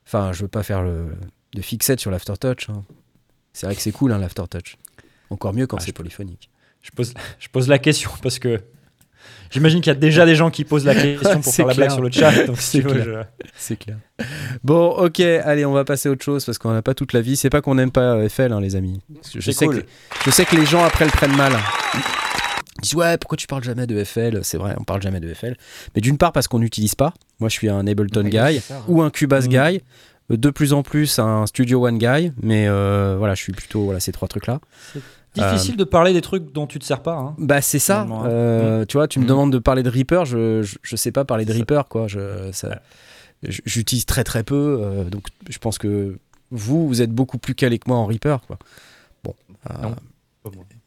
enfin, je veux pas faire le de fixette sur l'aftertouch. hein. C'est vrai que c'est cool, hein, l'aftertouch. Encore mieux quand Ah, c'est je- polyphonique. Je pose, je pose la question parce que j'imagine qu'il y a déjà des gens qui posent la question pour faire la blague clair. sur le chat. C'est clair. C'est clair. Bon, ok, allez, on va passer à autre chose parce qu'on n'a pas toute la vie. C'est pas qu'on n'aime pas euh, FL, hein, les amis. Je sais, cool. que, je sais que les gens après le prennent mal. Ils disent ouais, pourquoi tu parles jamais de FL C'est vrai, on parle jamais de FL. Mais d'une part parce qu'on n'utilise pas. Moi, je suis un Ableton Ouais, guy ça, hein. ou un Cubase Mhm. guy. Euh, De plus en plus un Studio One guy. Mais euh, voilà, je suis plutôt voilà ces trois trucs là. Difficile de parler des trucs dont tu te sers pas. hein. Bah c'est ça. Hein. Euh, Tu vois, tu me Mhm. demandes de parler de Reaper, je, je, je sais pas parler de Reaper quoi. Je, ça- j'utilise très très peu, euh, donc je pense que vous vous êtes beaucoup plus calé que moi en Reaper quoi. Bon. euh, Non.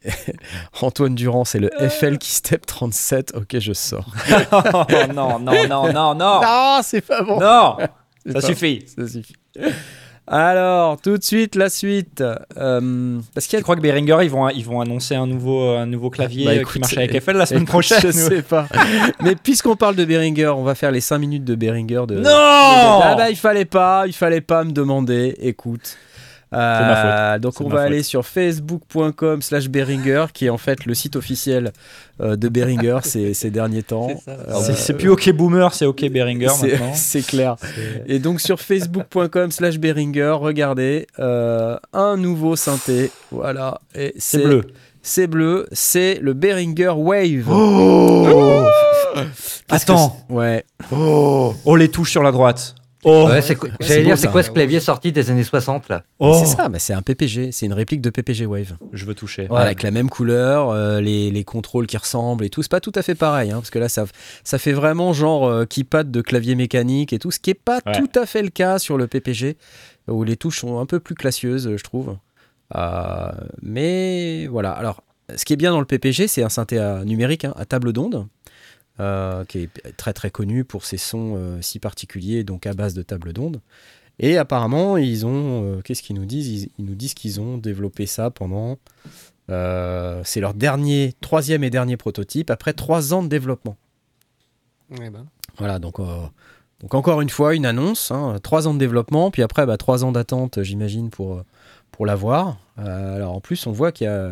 Antoine Durand, c'est le FL qui step 37. Ok, je sors. Oh, non, non, non, non, non. Ah, c'est pas bon. Non, ça suffit. Ça suffit. Alors, tout de suite la suite. Euh, parce qu'il y a crois que Behringer, ils vont, ils vont annoncer un nouveau, un nouveau clavier Bah, euh, écoute, qui marche avec FL la semaine Écoute, prochaine Je ou- sais pas. Mais puisqu'on parle de Behringer, on va faire les 5 minutes de Behringer. De... Non Ah bah il fallait pas, il fallait pas me demander. Écoute. Euh, ma donc on va faute. aller sur facebook.com slash Behringer qui est en fait le site officiel euh, de Behringer ces, ces derniers temps. C'est. Euh, C'est plus OK Boomer, c'est OK Behringer c'est- maintenant. C'est clair. Et donc sur facebook.com slash Behringer, regardez, euh, un nouveau synthé. Voilà. C'est bleu. C'est bleu, c'est le Behringer Wave. Oh Attends. Ouais. Oh, oh les touches sur la droite. Oh, Ouais, c'est quoi- c'est J'allais dire, c'est ça. quoi ce clavier sorti des années 60 là oh. C'est ça, mais c'est un PPG, c'est une réplique de PPG Wave. Je veux toucher. Avec la même couleur, euh, les, les contrôles qui ressemblent et tout. C'est pas tout à fait pareil, hein, parce que là, ça, ça fait vraiment genre euh, keypad de clavier mécanique et tout, ce qui est pas Ouais. tout à fait le cas sur le PPG, où les touches sont un peu plus classieuses, je trouve. Euh, mais voilà, alors, ce qui est bien dans le PPG, c'est un synthé numérique hein, à table d'onde. Euh, qui est très très connu pour ses sons euh, si particuliers, donc à base de table d'onde. Et apparemment, ils ont. euh, Qu'est-ce qu'ils nous disent? Ils, ils nous disent qu'ils ont développé ça pendant. c'est leur dernier, troisième et dernier prototype après trois ans de développement. Ouais, ben. Voilà, donc, donc encore une fois, une annonce, hein, trois ans de développement, puis après bah, trois ans d'attente, j'imagine, pour, pour l'avoir. Euh, alors en plus, on voit qu'il y a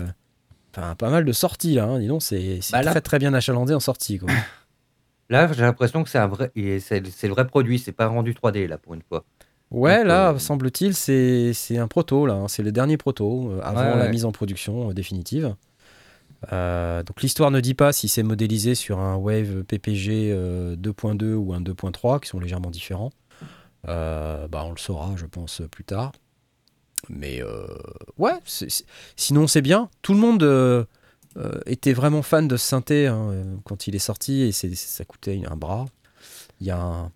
enfin, pas mal de sorties là, hein, dis donc, c'est c'est Bah, là- très très bien achalandé en sortie. Quoi. Là, j'ai l'impression que c'est un vrai, et c'est c'est le vrai produit, c'est pas rendu 3D là pour une fois. Ouais, Donc, là, euh, semble-t-il, c'est un proto, là. hein. C'est le dernier proto euh, avant Ouais, la ouais. mise en production euh, définitive. Donc l'histoire ne dit pas si c'est modélisé sur un Wave PPG euh, 2.2 ou un 2.3, qui sont légèrement différents. Bah, on le saura, je pense, plus tard. Mais euh, ouais, sinon c'est bien. Tout le monde euh, euh, était vraiment fan de ce synthé hein, quand il est sorti et c'est- ça coûtait un bras. Il y a un,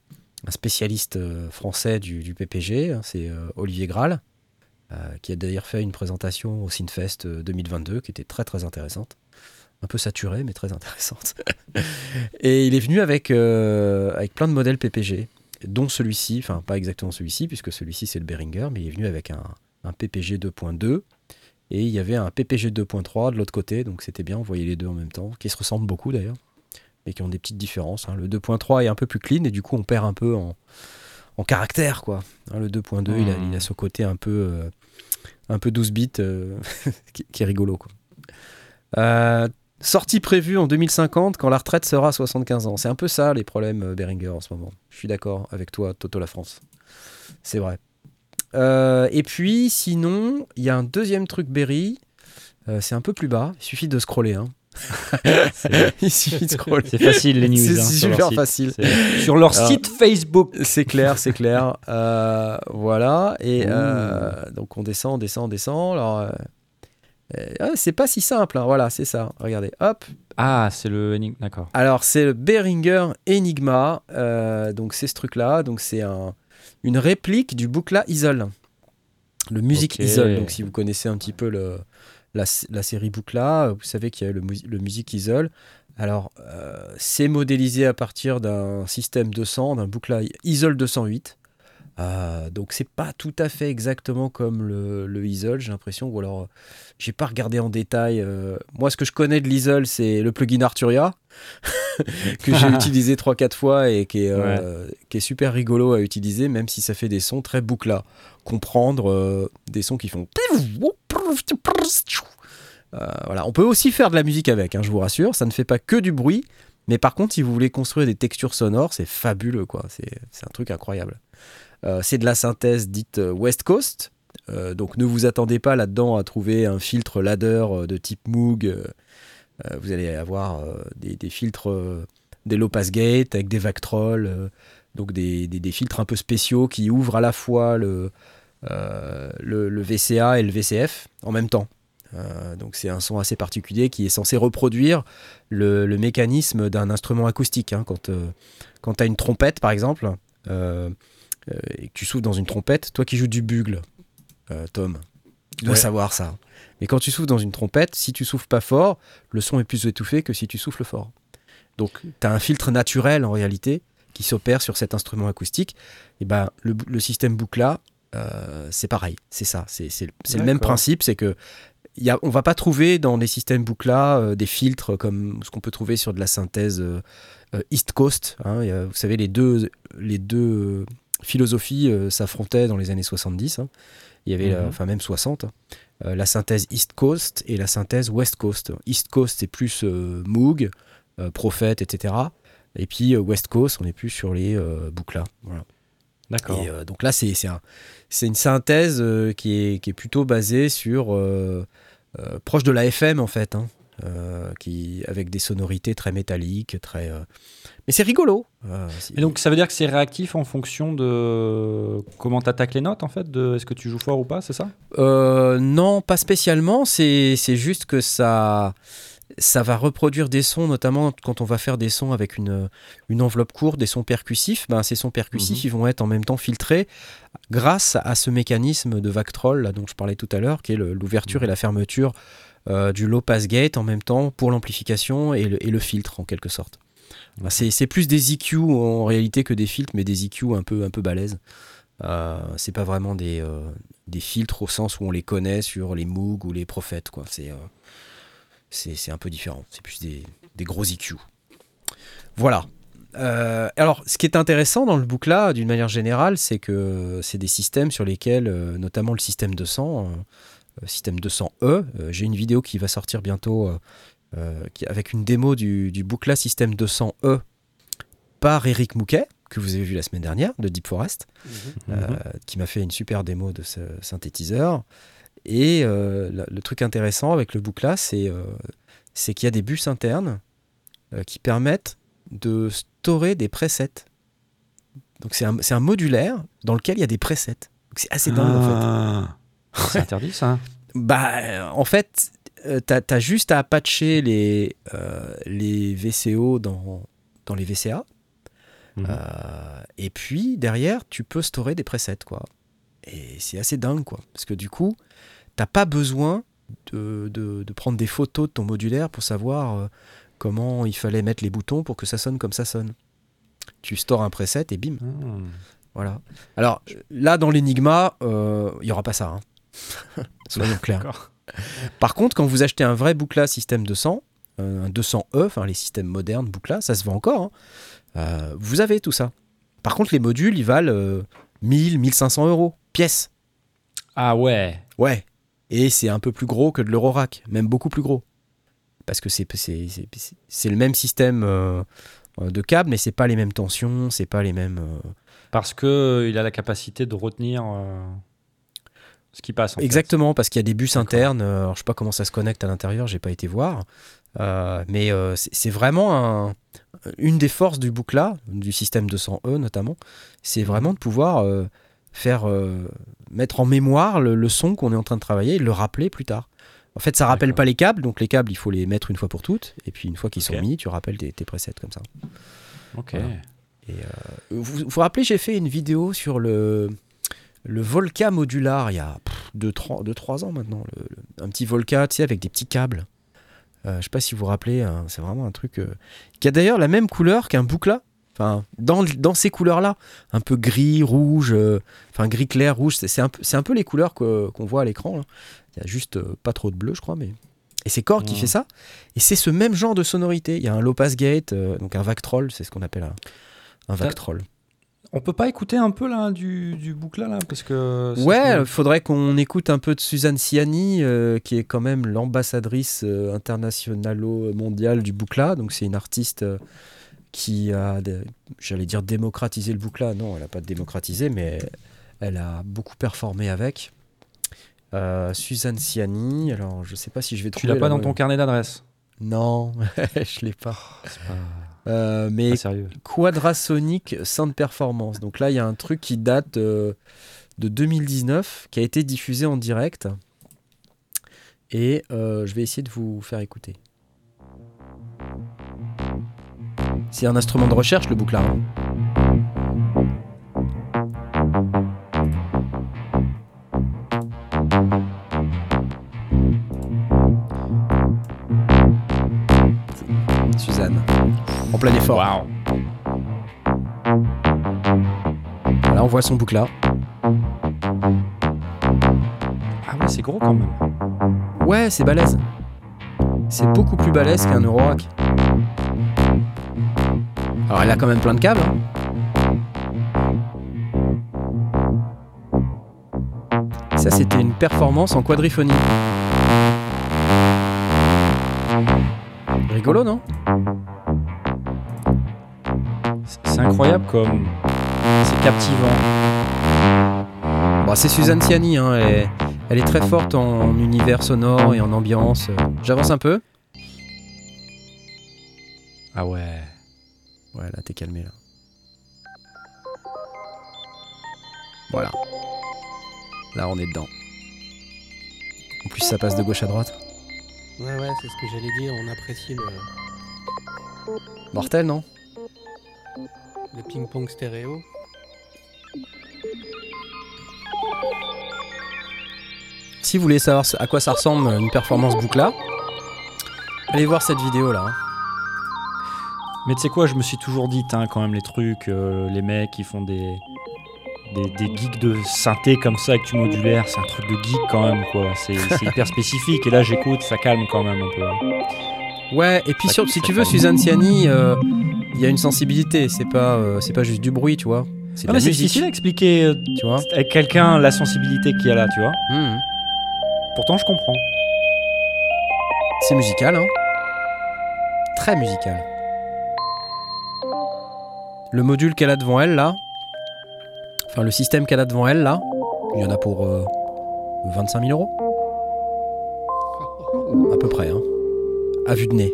spécialiste français du, PPG, hein, c'est Olivier Graal, qui a d'ailleurs fait une présentation au Synfest euh, 2022 qui était très très intéressante. Un peu saturée, mais très intéressante. Et il est venu avec, avec plein de modèles PPG, dont celui-ci, enfin pas exactement celui-ci, puisque celui-ci c'est le Behringer, mais il est venu avec un, un PPG 2.2. Et il y avait un PPG 2.3 de l'autre côté, donc c'était bien, on voyait les deux en même temps, qui se ressemblent beaucoup d'ailleurs, mais qui ont des petites différences. hein. Le 2.3 est un peu plus clean, et du coup on perd un peu en, en caractère, quoi. Hein, le 2.2, il, a, Hmm. il a ce côté un peu, euh, un peu 12 bits euh, qui, qui est rigolo, quoi. Euh, sortie prévue en 2050 quand la retraite sera à 75 ans. C'est un peu ça les problèmes Behringer en ce moment. Je suis d'accord avec toi, Toto la France. C'est vrai. Euh, et puis, sinon, il y a un deuxième truc Berry. Euh, c'est un peu plus bas. Il suffit de scroller. hein. il suffit de scroller. C'est facile les news. C'est hein, super facile. Sur leur Alors- site Facebook. C'est clair, c'est clair. Euh, voilà. Et euh, donc on descend, on descend, on descend. Alors, euh, euh, ah, c'est pas si simple. hein. Voilà, c'est ça. Regardez. Hop. Ah, c'est le Enigma, d'accord. Alors c'est le Behringer Enigma. Euh, donc c'est ce truc-là. Donc c'est un, une réplique du Boukla Isol. Le Music. Isol. Donc, si vous connaissez un petit peu le, la, la série Boukla, vous savez qu'il y a le, le Music Isol. Alors, euh, c'est modélisé à partir d'un système 200, d'un Boukla Isol 208. Euh, donc c'est pas tout à fait exactement comme le, le Isol, j'ai l'impression. Ou alors, euh, j'ai pas regardé en détail. euh, moi, ce que je connais de l'Isol, c'est le plugin Arturia que j'ai utilisé 3-4 fois et qui est, euh, qui est super rigolo à utiliser, même si ça fait des sons très boucla. Comprendre des sons qui font. Voilà. On peut aussi faire de la musique avec, hein, je vous rassure. Ça ne fait pas que du bruit. Mais par contre, si vous voulez construire des textures sonores, c'est fabuleux, quoi. C'est un truc incroyable. Euh, c'est de la synthèse dite euh, West Coast. Euh, donc ne vous attendez pas là-dedans à trouver un filtre ladder de type Moog. Vous allez avoir des, filtres, des low pass gate avec des Vactrol, donc des, filtres un peu spéciaux qui ouvrent à la fois le, VCA et le VCF en même temps. Donc c'est un son assez particulier qui est censé reproduire le, mécanisme d'un instrument acoustique. hein. Quand, quand tu as une trompette par exemple, et que tu souffles dans une trompette, toi qui joues du bugle, euh, Tom, tu dois Ouais. savoir ça. Mais quand tu souffles dans une trompette, si tu souffles pas fort, le son est plus étouffé que si tu souffles fort. Donc tu as un filtre naturel en réalité qui s'opère sur cet instrument acoustique. Et ben le, système Buchla, euh, c'est pareil, c'est ça, c'est le même principe, c'est que y a, on va pas trouver dans les systèmes euh, des filtres comme ce qu'on peut trouver sur de la synthèse euh, euh, East Coast. hein. A- vous savez, les deux, les deux philosophies euh, s'affrontaient dans les années 70. hein. Il y avait, Mhm. enfin même 60, hein. Euh, la synthèse East Coast et la synthèse West Coast. East Coast, c'est plus euh, Moog, Prophet, etc. Et puis West Coast, on est plus sur les Buchla. Voilà. D'accord. Euh, donc là, c'est c'est un- c'est une synthèse euh, qui, est, qui est plutôt basée sur euh, proche de la FM en fait, hein, euh, qui avec des sonorités très métalliques, très. euh, Mais c'est rigolo. euh, donc ça veut dire que c'est réactif en fonction de comment tu attaques les notes en fait, de est-ce que tu joues fort ou pas, c'est ça? Euh, non, pas spécialement. C'est juste que ça, ça va reproduire des sons, notamment quand on va faire des sons avec une, une enveloppe courte, des sons percussifs. Ben, ces sons percussifs, Mhm. ils vont être en même temps filtrés grâce à ce mécanisme de Vactrol là, dont je parlais tout à l'heure, qui est l'ouverture et la fermeture euh, du low pass gate en même temps pour l'amplification et le, filtre en quelque sorte. Ben, c'est plus des EQ en réalité que des filtres, mais des EQ un peu, un peu balèzes. Euh, c'est pas vraiment des, euh, des filtres au sens où on les connaît sur les Moog ou les prophètes. C'est, un peu différent. C'est plus des, gros EQ. Voilà. Alors, ce qui est intéressant dans le book là, d'une manière générale, c'est que c'est des systèmes sur lesquels, notamment le système 200, euh, euh, système 200E, euh, j'ai une vidéo qui va sortir bientôt euh, euh, qui- avec une démo du, du book là système 200E par Eric Mouquet, que vous avez vu la semaine dernière, de Deep Forest Mhm. euh, qui m'a fait une super démo de ce synthétiseur. Et euh, le, le truc intéressant avec le book là, c'est euh, qu'il y a des bus internes euh, qui permettent de storer des presets. Donc c'est un, modulaire dans lequel il y a des presets. C'est assez dingue en fait. C'est interdit ça. Bah, en fait, euh, t'as as juste à patcher les, euh, les VCO dans, dans les VCA. Mhm. Euh, et puis, derrière, tu peux storer des presets, quoi. Et c'est assez dingue, quoi. Parce que du coup, t'as pas besoin de, de- de prendre des photos de ton modulaire pour savoir euh, comment il fallait mettre les boutons pour que ça sonne comme ça sonne. Tu stores un preset et bim, Ah. voilà. Alors, là, dans l'Enigma, il y aura pas ça. hein. Soyons clairs. Par contre, quand vous achetez un vrai Buchla système 200, euh, un 200E, enfin les systèmes modernes Buchla, ça se vend encore, hein, euh, vous avez tout ça. Par contre, les modules, ils valent euh, 1000, 1500 euros, pièce. Ah ouais. Ouais. Et c'est un peu plus gros que de l'Eurorack, même beaucoup plus gros. Parce que c'est le même système euh, euh, de câble, mais c'est pas les mêmes tensions, c'est pas les mêmes. euh, Parce que euh, il a la capacité de retenir euh, ce qui passe. en fait. Exactement, parce qu'il y a des bus internes. euh, Alors, je sais pas comment ça se connecte à l'intérieur, j'ai pas été voir. Euh, mais euh, c'est vraiment un- une des forces du boucla, du système 200E notamment, c'est vraiment de pouvoir euh, faire mettre en mémoire le, le son qu'on est en train de travailler et le rappeler plus tard. En fait, ça rappelle pas les câbles, donc les câbles, il faut les mettre une fois pour toutes, et puis une fois qu'ils sont mis, tu rappelles tes, tes presets comme ça. Ok. Voilà. Et, vous vous vous rappelez, j'ai fait une vidéo sur le, le Volca modular il y a 2-3 ans maintenant. le- le- un petit Volca, tu sais, avec des petits câbles. Euh, je sais pas si vous vous rappelez, hein, c'est vraiment un truc euh, qui a d'ailleurs la même couleur qu'un Boucla. Enfin, dans, dans ces couleurs-là, un peu gris, rouge, euh, enfin gris clair, rouge, c'est un, peu- c'est un peu les couleurs qu'on voit à l'écran. là. Il y a juste euh, pas trop de bleu, je crois, mais et c'est Korg qui Ouais. fait ça. Et c'est ce même genre de sonorité. Il y a un low pass gate, donc un Vactrol, c'est ce qu'on appelle un, un Vactrol. On peut pas écouter un peu là du, du boucle là parce que Ouais, il faudrait qu'on écoute un peu de Suzanne Ciani, euh, qui est quand même l'ambassadrice euh, internationalo-mondiale du Boucla. Donc c'est une artiste euh, qui a, j'allais dire démocratisé le Boucla. Non, elle n'a pas démocratisé, mais elle a beaucoup performé avec. Euh, Suzanne Ciani, alors je sais pas si je vais tu trouver. l'as pas dans ton carnet d'adresse. Non, je l'ai pas. C'est pas, Euh, mais. Quadrasonic Sound Performance. Donc là, il y a un truc qui date euh, de 2019, qui a été diffusé en direct. Et euh, je vais essayer de vous faire écouter. C'est un instrument de recherche, le bouclard. hein. Plein effort. Là, on voit son bouclard. Ah ouais, c'est gros quand même. Ouais, c'est balèze. C'est beaucoup plus balèze qu'un Eurorack. Alors, elle a quand même plein de câbles. hein. Ça, c'était une performance en quadriphonie. Rigolo, non? C'est- incroyable comme c'est captivant. Bon, c'est Suzanne Ciani, hein, elle, est, elle est très forte en univers sonore et en ambiance. J'avance un peu Ah ouais. Ouais, là, t'es calmé, là. Voilà. Là, on est dedans. En plus, ça passe de gauche à droite. Ouais, ouais, c'est ce que j'allais dire. On apprécie le, Mortel, non? Le ping-pong stéréo. Si vous voulez savoir à quoi ça ressemble une performance boucla, allez voir cette vidéo là. hein. Mais tu sais quoi, je me suis toujours dit, hein, quand même, les trucs, euh, les mecs qui font des, des, des geeks de synthé comme ça avec du modulaire, c'est un truc de geek quand même, quoi. C'est hyper spécifique. Et là, j'écoute, ça calme quand même un peu. Ouais, et puis Ça- sur- si tu veux. Suzanne Ciani, euh, y a une sensibilité. C'est pas, euh, c'est pas juste du bruit, tu vois. C'est de Ah, la c'est musique, difficile à expliquer euh, tu vois. avec quelqu'un la sensibilité qu'il y a là, tu vois. Mhm. Pourtant, je comprends. C'est musical, hein. Très musical. Le module qu'elle a devant elle, là. Enfin, le système qu'elle a devant elle, là. Il y en a pour euh, 25 000 euros. À peu près, hein. À vue de nez.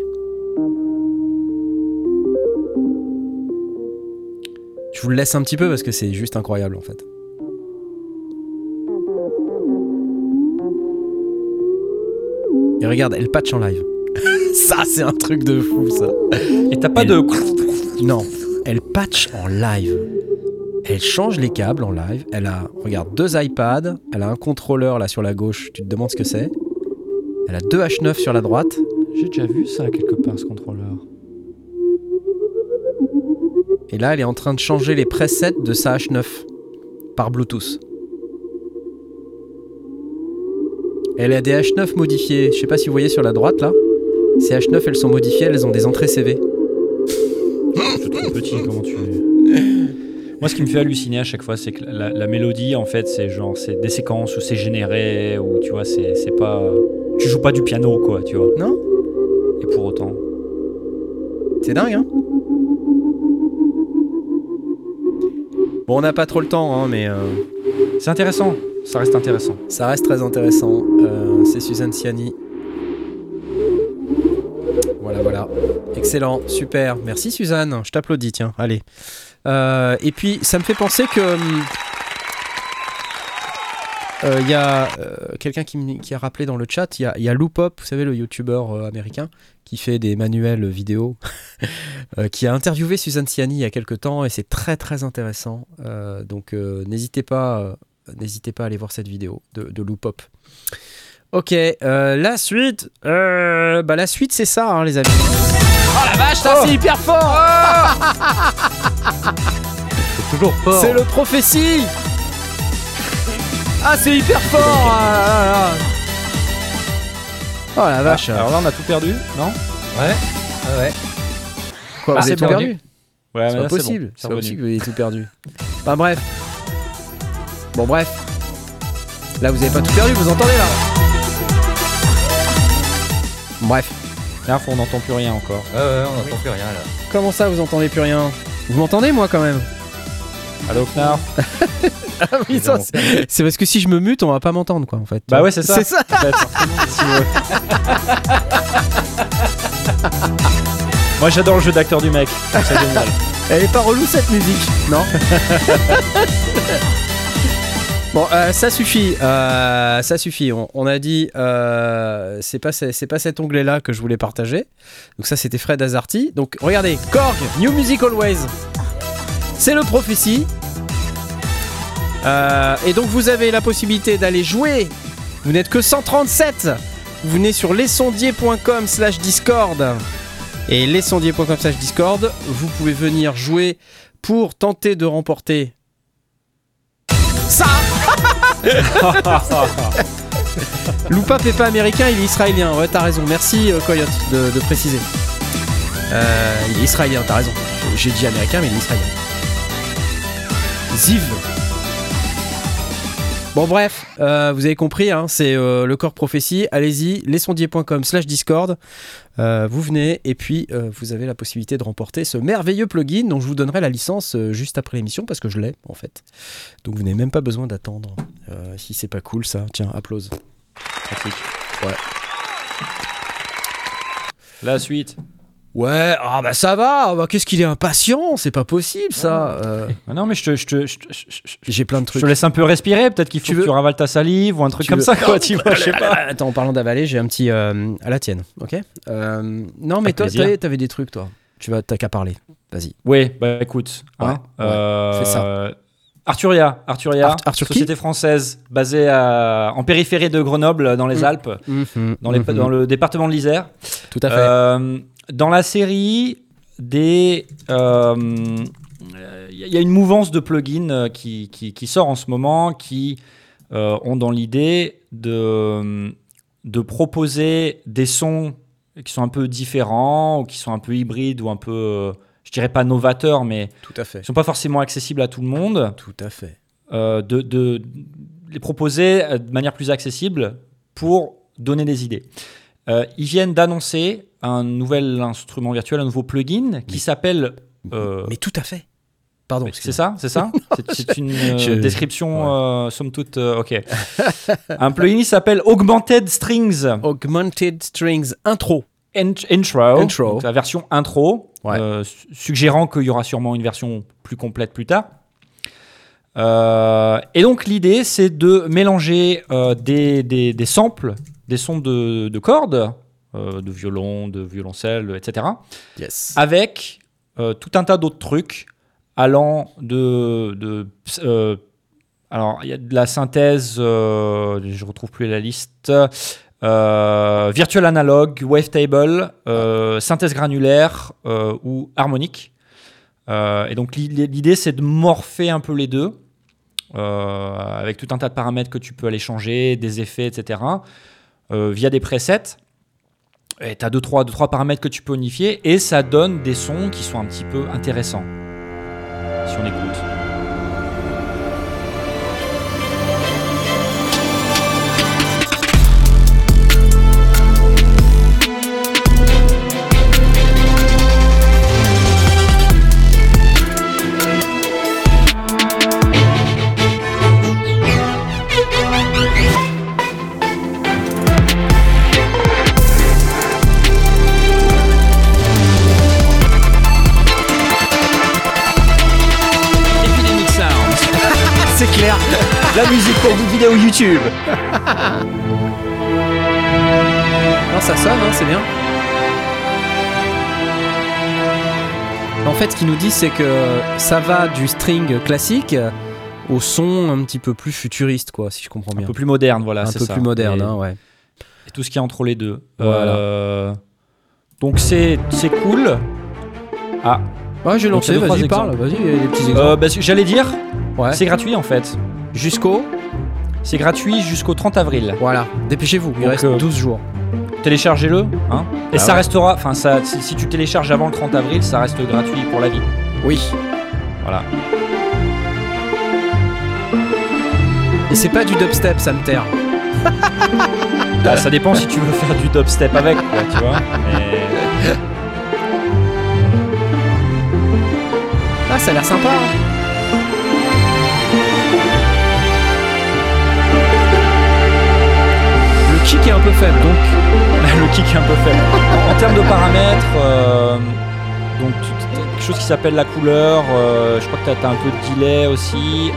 Vous le laisse un petit peu parce que c'est juste incroyable, en fait. Et regarde, elle patch en live. ça, c'est un truc de fou, ça. Et t'as pas Elle- de. Non, elle patch en live. Elle change les câbles en live. Elle a, regarde, deux iPads. Elle a un contrôleur là sur la gauche. Tu te demandes ce que c'est. Elle a deux H9 sur la droite. J'ai déjà vu ça quelque part, ce contrôleur. Et là, elle est en train de changer les presets de sa H9 par Bluetooth. Elle a des H9 modifiés. Je sais pas si vous voyez sur la droite là. Ces H9, elles sont modifiées. Elles ont des entrées CV. Trop petit, comment tu. Moi, ce qui me fait halluciner à chaque fois, c'est que la, la mélodie, en fait, c'est genre, c'est des séquences où c'est généré, ou tu vois, c'est c'est pas. Tu joues pas du piano, quoi, tu vois. Non? Et pour autant. C'est dingue, hein? Bon, on n'a pas trop le temps, hein, mais euh, C'est intéressant, ça reste intéressant. ça reste très intéressant. Euh, c'est Suzanne Ciani. Voilà, voilà. Excellent, super. Merci Suzanne. Je t'applaudis, tiens. Allez. Euh, et puis, ça me fait penser que. Hum, euh, il y a euh, quelqu'un qui, a rappelé dans le chat, il y a, il y a Loopop, vous savez, le youtubeur euh, américain, qui fait des manuels vidéo, qui a interviewé Suzanne Ciani il y a quelques temps et c'est très très intéressant. Donc n'hésitez pas, n'hésitez pas à aller voir cette vidéo de, de Loopop. Ok, euh, la suite, euh, bah la suite c'est ça, hein, les amis. Oh la vache, ça, c'est hyper fort. C'est toujours fort. C'est le prophétie Ah, c'est hyper fort ah là là. Oh la vache Alors là, on a tout perdu, non? Ouais. Ouais, ouais. Quoi, Ah, vous avez c'est tout perdu Ouais, C'est mais pas là, possible, c'est c'est pas revenu. possible que vous ayez tout perdu. Enfin bref. Bon bref. Là, vous avez pas tout perdu, vous entendez là? Bref. Là, on n'entend plus rien encore. Ouais, ouais, on n'entend plus rien là. Comment ça, vous entendez plus rien? Vous m'entendez moi quand même? Allô, Knarf Ah oui, ça, c'est c'est parce que si je me mute, on va pas m'entendre quoi en fait. Bah ouais, c'est ça. C'est ça. Si veux. Moi, j'adore le jeu d'acteur du mec. Je trouve ça génial. Elle est pas relou cette musique, non Bon, euh, ça suffit, euh, ça suffit. On, on a dit, euh, c'est pas ce- c'est pas cet onglet-là que je voulais partager. Donc ça, c'était Fred Azarty. Donc regardez, Korg, New Music Always. C'est le prophétie. Euh, et donc vous avez la possibilité d'aller jouer. Vous n'êtes que 137. Vous venez sur lesondiers.com slash discord. Et lesondiers.com slash discord, vous pouvez venir jouer pour tenter de remporter ça Loupap est pas américain, il est israélien. Ouais, t'as raison. Merci euh, Coyote de, de préciser. Euh, il est israélien, t'as raison. J'ai dit américain, mais il est israélien. Ziv. Bon bref, euh, vous avez compris, hein, c'est euh, le corps prophétie. Allez-y, lesondiers.com slash discord. Euh, vous venez et puis vous avez la possibilité de remporter ce merveilleux plugin dont je vous donnerai la licence juste après l'émission parce que je l'ai en fait. Donc vous n'avez même pas besoin d'attendre. Si c'est pas cool ça, tiens, applause. La suite. Ouais, ah bah ça va, ah bah, qu'est-ce qu'il est impatient, c'est pas possible ça. Euh, Ah non, mais je te, je te, je je- je- J'ai plein de je trucs. te laisse un peu respirer. Peut-être qu'il faut Tu que veux- tu ravales ta salive ou un truc Tu comme veux- ça, quoi. Tu vois, je sais pas. Attends, en parlant d'avaler, j'ai un petit euh, à la tienne, ok? Euh, Non mais toi, t'avais des trucs toi. Tu vas, t'as qu'à parler. Vas-y. Oui, bah écoute. hein, Ouais, ouais, fais ça. Arturia, Arturia, Art- Arthur qui? société française basée à- en périphérie de Grenoble, dans les Mm. Alpes, Mhm, dans, les- mhm. dans le département de l'Isère. Tout à fait. Dans la série des. euh, Il y a une mouvance de plugins euh, qui, qui, qui sort en ce moment qui euh, ont dans l'idée de, de proposer des sons qui sont un peu différents ou qui sont un peu hybrides ou un peu, je dirais pas novateurs, mais Tout à fait. qui sont pas forcément accessibles à tout le monde, Tout à fait. euh, de, de les proposer de manière plus accessible pour donner des idées. Euh, ils viennent d'annoncer un nouvel instrument virtuel, un nouveau plugin qui s'appelle. euh, Mais tout à fait. Pardon. c'est ça, c'est ça C'est- une euh, Je- description, somme toute, ok. un plugin s'appelle Augmented Strings Augmented Strings Intro. Int- Intro, Intro. donc la version intro, Ouais. suggérant qu'il y aura sûrement une version plus complète plus tard. Euh, et donc l'idée, c'est de mélanger euh, des, des- des samples, des sons de, de cordes, euh, de violon, de violoncelle, etc., Yes. avec euh, tout un tas d'autres trucs allant de, de euh, alors il y a de la synthèse je retrouve plus la liste virtual analog wavetable synthèse granulaire ou harmonique et donc l'i- l'idée c'est de morpher un peu les deux avec tout un tas de paramètres que tu peux aller changer des effets etc via des presets et tu as deux trois, deux, trois paramètres que tu peux unifier et ça donne des sons qui sont un petit peu intéressants. Si on écoute. La musique pour une vidéo YouTube. Non, ça sonne, hein, c'est bien. En fait, ce qu'ils nous disent, c'est que ça va du string classique au son un petit peu plus futuriste, quoi, si je comprends Un bien. peu plus moderne, voilà. un peu ça. plus moderne, Et- hein, ouais. et tout ce qui est entre les deux. Voilà. Euh, donc c'est c'est cool. Ah, Ouais, j'ai Donc, lancé, vas-y, parle, vas-y, il y a des petits exemples. euh, bah, j'allais dire, ouais. c'est gratuit en fait. Jusqu'au. C'est gratuit jusqu'au 30 avril. Voilà, dépêchez-vous, il Donc, reste euh, 12 jours. Téléchargez-le, hein. Et Ah ça ouais. restera, enfin ça, si, si tu télécharges avant le 30 avril, ça reste gratuit pour la vie. Oui. Voilà. Et c'est pas du dubstep, ça me terre. Bah, ça dépend si tu veux faire du dubstep avec, quoi, tu vois. Mais- Ah, ça a l'air sympa. hein. Kick est un peu faible. Donc, le kick est un peu faible. En, termes de paramètres, euh, donc quelque chose qui s'appelle la couleur. euh, je crois que tu as, un peu de delay aussi.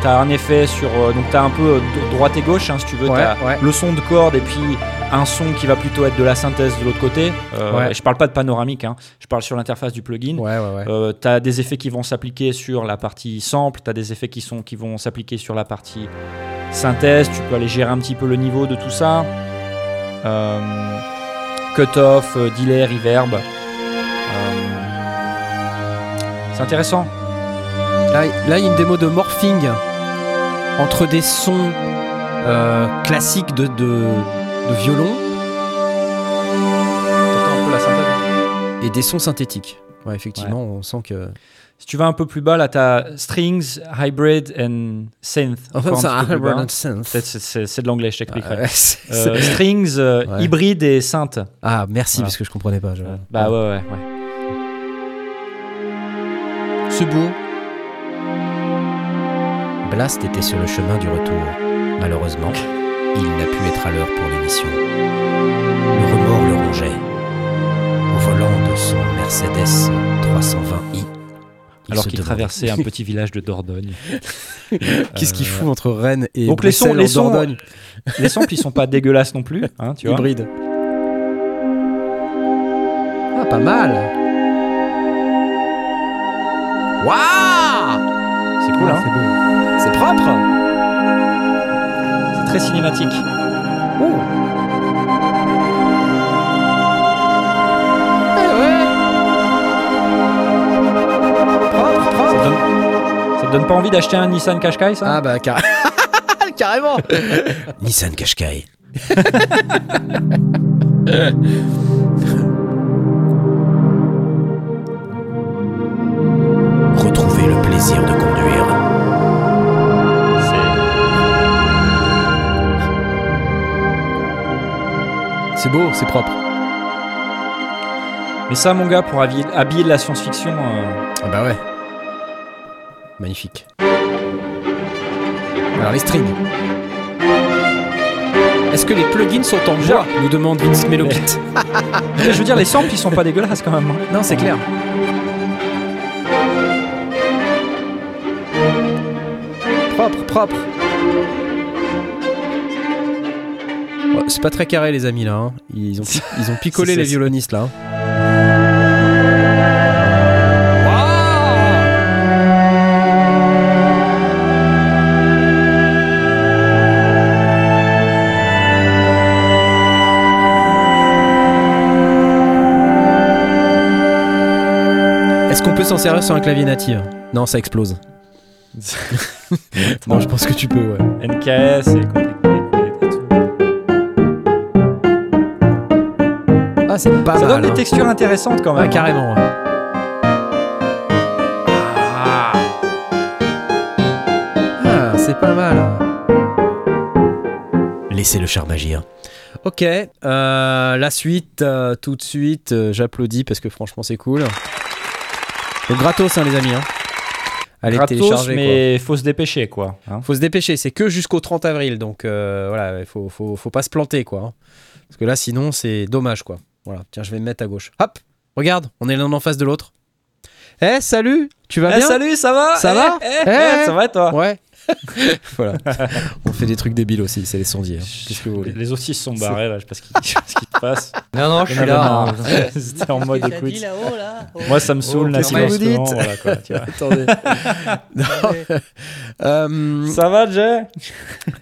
tu as un effet sur. euh, donc, tu as un peu euh, droite et gauche, hein, si tu veux. Ouais, ouais. le son de corde et puis un son qui va plutôt être de la synthèse de l'autre côté. Euh, Ouais. Je parle pas de panoramique, hein, je parle sur l'interface du plugin. Tu as des effets qui vont s'appliquer sur la partie sample, tu as des effets qui, sont, qui vont s'appliquer sur la partie synthèse, tu peux aller gérer un petit peu le niveau de tout ça. Euh, Cut-off, euh, delay, reverb. C'est intéressant. Là, là, il y a une démo de morphing entre des sons euh, classiques de, de, de violon un peu la synthèse et des sons synthétiques. Ouais, effectivement, on sent que. Si tu vas un peu plus bas, là, tu as strings, hybrid and synth. Enfin, Encore c'est bas. un synth. C'est- de l'anglais, je t'expliquerai. Euh, strings, euh, Ouais. hybride et synth. Ah, merci, Voilà. parce que je comprenais pas. je- Bah ouais, ouais, ouais. C'est beau. Blast était sur le chemin du retour. Malheureusement, il n'a pu être à l'heure pour l'émission. Le remords le rongeait. Au volant de son Mercedes 320i. il Alors qu'il traversait un petit village de Dordogne. Qu'est-ce qu'il Euh, fout entre Rennes et Donc les sons- les sons- Dordogne Les samples, ils sont pas dégueulasses non plus, hein, tu vois. Hybride. Ah, pas mal. Waouh C'est cool, hein. C'est propre. C'est très cinématique. Oh. Eh ouais. Propre, Ça propre. te, donne, ça te donne pas envie d'acheter un Nissan Qashqai, ça? Ah bah car- carrément. Nissan Qashqai. Retrouvez le plaisir de conduire. C'est beau, c'est propre. Mais ça, mon gars, pour habiller, de la science-fiction, euh, Ah bah ouais. Magnifique. Alors les strings. Est-ce que les plugins sont en bois nous demande Vince Melokit. je veux dire, les samples, ils sont pas dégueulasses quand même. Non, c'est clair. Propre, propre. Ouais, c'est pas très carré les amis là. hein. Ils, ont, ils ont picolé les violonistes là. Est-ce qu'on peut s'en servir sur un clavier natif? Non, ça explose. non, je pense que tu peux, ouais. NKS, c'est compliqué. tout. Ah, c'est pas Ça mal. donne des hein. textures intéressantes quand Ah, même. carrément. ouais. Ah. Ah, c'est pas mal. Laissez le charme agir. Ok, euh, la suite, euh, tout de suite, euh, j'applaudis parce que franchement c'est cool. Donc gratos hein, les amis. Hein. Allez Gratos, télécharger. mais faut se dépêcher, quoi. hein. Quoi. Faut se dépêcher, c'est que jusqu'au 30 avril, donc euh, voilà, il faut, faut, faut pas se planter quoi. hein. Parce que là sinon c'est dommage quoi. Voilà, tiens je vais me mettre à gauche. Hop, regarde, on est l'un en face de l'autre. Eh salut, tu vas Eh, bien? salut, ça va? Ça Eh, va? eh, Ça va et toi? Ouais. voilà. On fait des trucs débiles aussi, c'est les sondiers. hein. Que vous Les, voulez sont barrés là, je sais pas ce qui, je sais pas ce qui se passe. Non, non, je suis là. hein. C'était en mode écoute. dit là-haut là? Moi, ça me saoule, Oh, vous Instruments, dites voilà, quoi, tu vois. Attendez. Non. Euh, Ça va, Jay?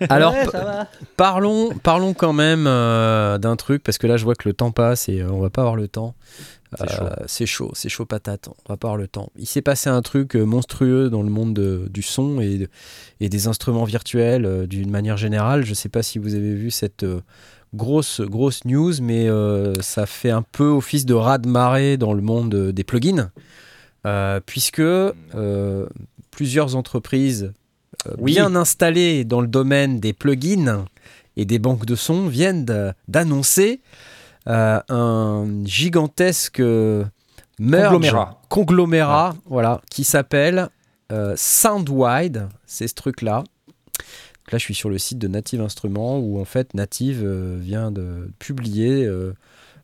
Alors, Ouais, p- ça va. parlons, parlons quand même euh, d'un truc, parce que là, je vois que le temps passe et euh, on va pas avoir le temps. C'est chaud. Euh, C'est chaud, c'est chaud patate. On va pas avoir le temps. Il s'est passé un truc euh, monstrueux dans le monde de- du son et, de- et des instruments virtuels euh, d'une manière générale. Je sais pas si vous avez vu cette grosse, grosse news, mais euh, ça fait un peu office de raz-de-marée dans le monde des plugins, euh, puisque euh, plusieurs entreprises Oui. bien installées dans le domaine des plugins et des banques de sons viennent d'annoncer un gigantesque euh, merge, Conglomérat. conglomérat, voilà, qui s'appelle euh, Soundwide. C'est ce truc-là. Là, je suis sur le site de Native Instruments où en fait Native euh, vient de publier euh,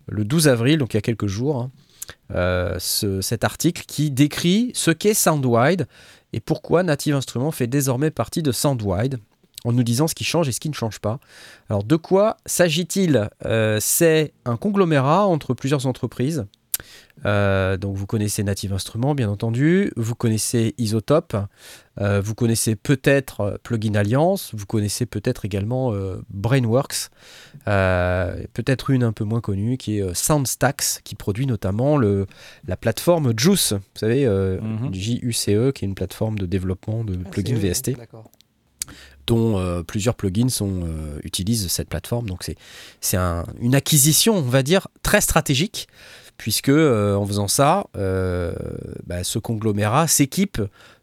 le 12 avril, donc il y a quelques jours, hein, euh, ce- cet article qui décrit ce qu'est Soundwide et pourquoi Native Instruments fait désormais partie de Soundwide en nous disant ce qui change et ce qui ne change pas. Alors de quoi s'agit-il? Euh, C'est un conglomérat entre plusieurs entreprises. Euh, donc vous connaissez Native Instruments bien entendu, vous connaissez Isotope, euh, vous connaissez peut-être Plugin Alliance, vous connaissez peut-être également euh, Brainworks, euh, peut-être une un peu moins connue qui est Soundstacks qui produit notamment le, la plateforme Juice, vous savez, euh, Mhm. J-U-C-E qui est une plateforme de développement de Ah, plugins VST D'accord. Dont euh, plusieurs plugins sont, euh, utilisent cette plateforme. Donc c'est c'est un- une acquisition, on va dire, très stratégique, puisque euh, en faisant ça, bah, ce conglomérat s'équipe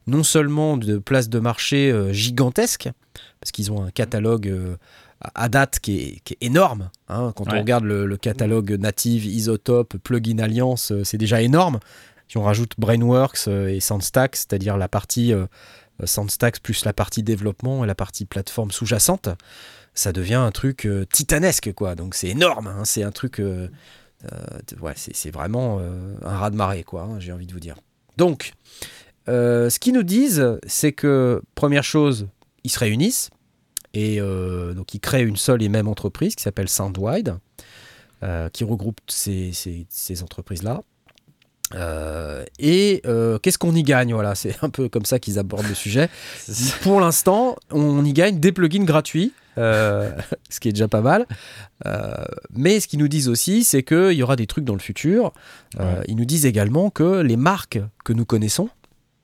non seulement de places de marché gigantesques, parce qu'ils ont un catalogue à date qui est, qui est énorme. hein. Quand on regarde le, le catalogue native, Isotope, Plugin Alliance, c'est déjà énorme. Si on rajoute Brainworks et Soundstack, c'est-à-dire la partie euh, Soundstacks plus la partie développement et la partie plateforme sous-jacente, ça devient un truc euh, titanesque, quoi. Donc c'est énorme, hein. c'est un truc... euh, c'est vraiment un raz-de-marée, quoi, hein, j'ai envie de vous dire. Donc, ce qu'ils nous disent, c'est que, première chose, ils se réunissent, et donc ils créent une seule et même entreprise qui s'appelle Soundwide, qui regroupe ces entreprises-là. Euh, et euh, qu'est-ce qu'on y gagne Voilà, c'est un peu comme ça qu'ils abordent le sujet. Pour l'instant, on y gagne des plugins gratuits, euh, ce qui est déjà pas mal. Mais ce qu'ils nous disent aussi, c'est qu'il y aura des trucs dans le futur. Ils nous disent également que les marques que nous connaissons,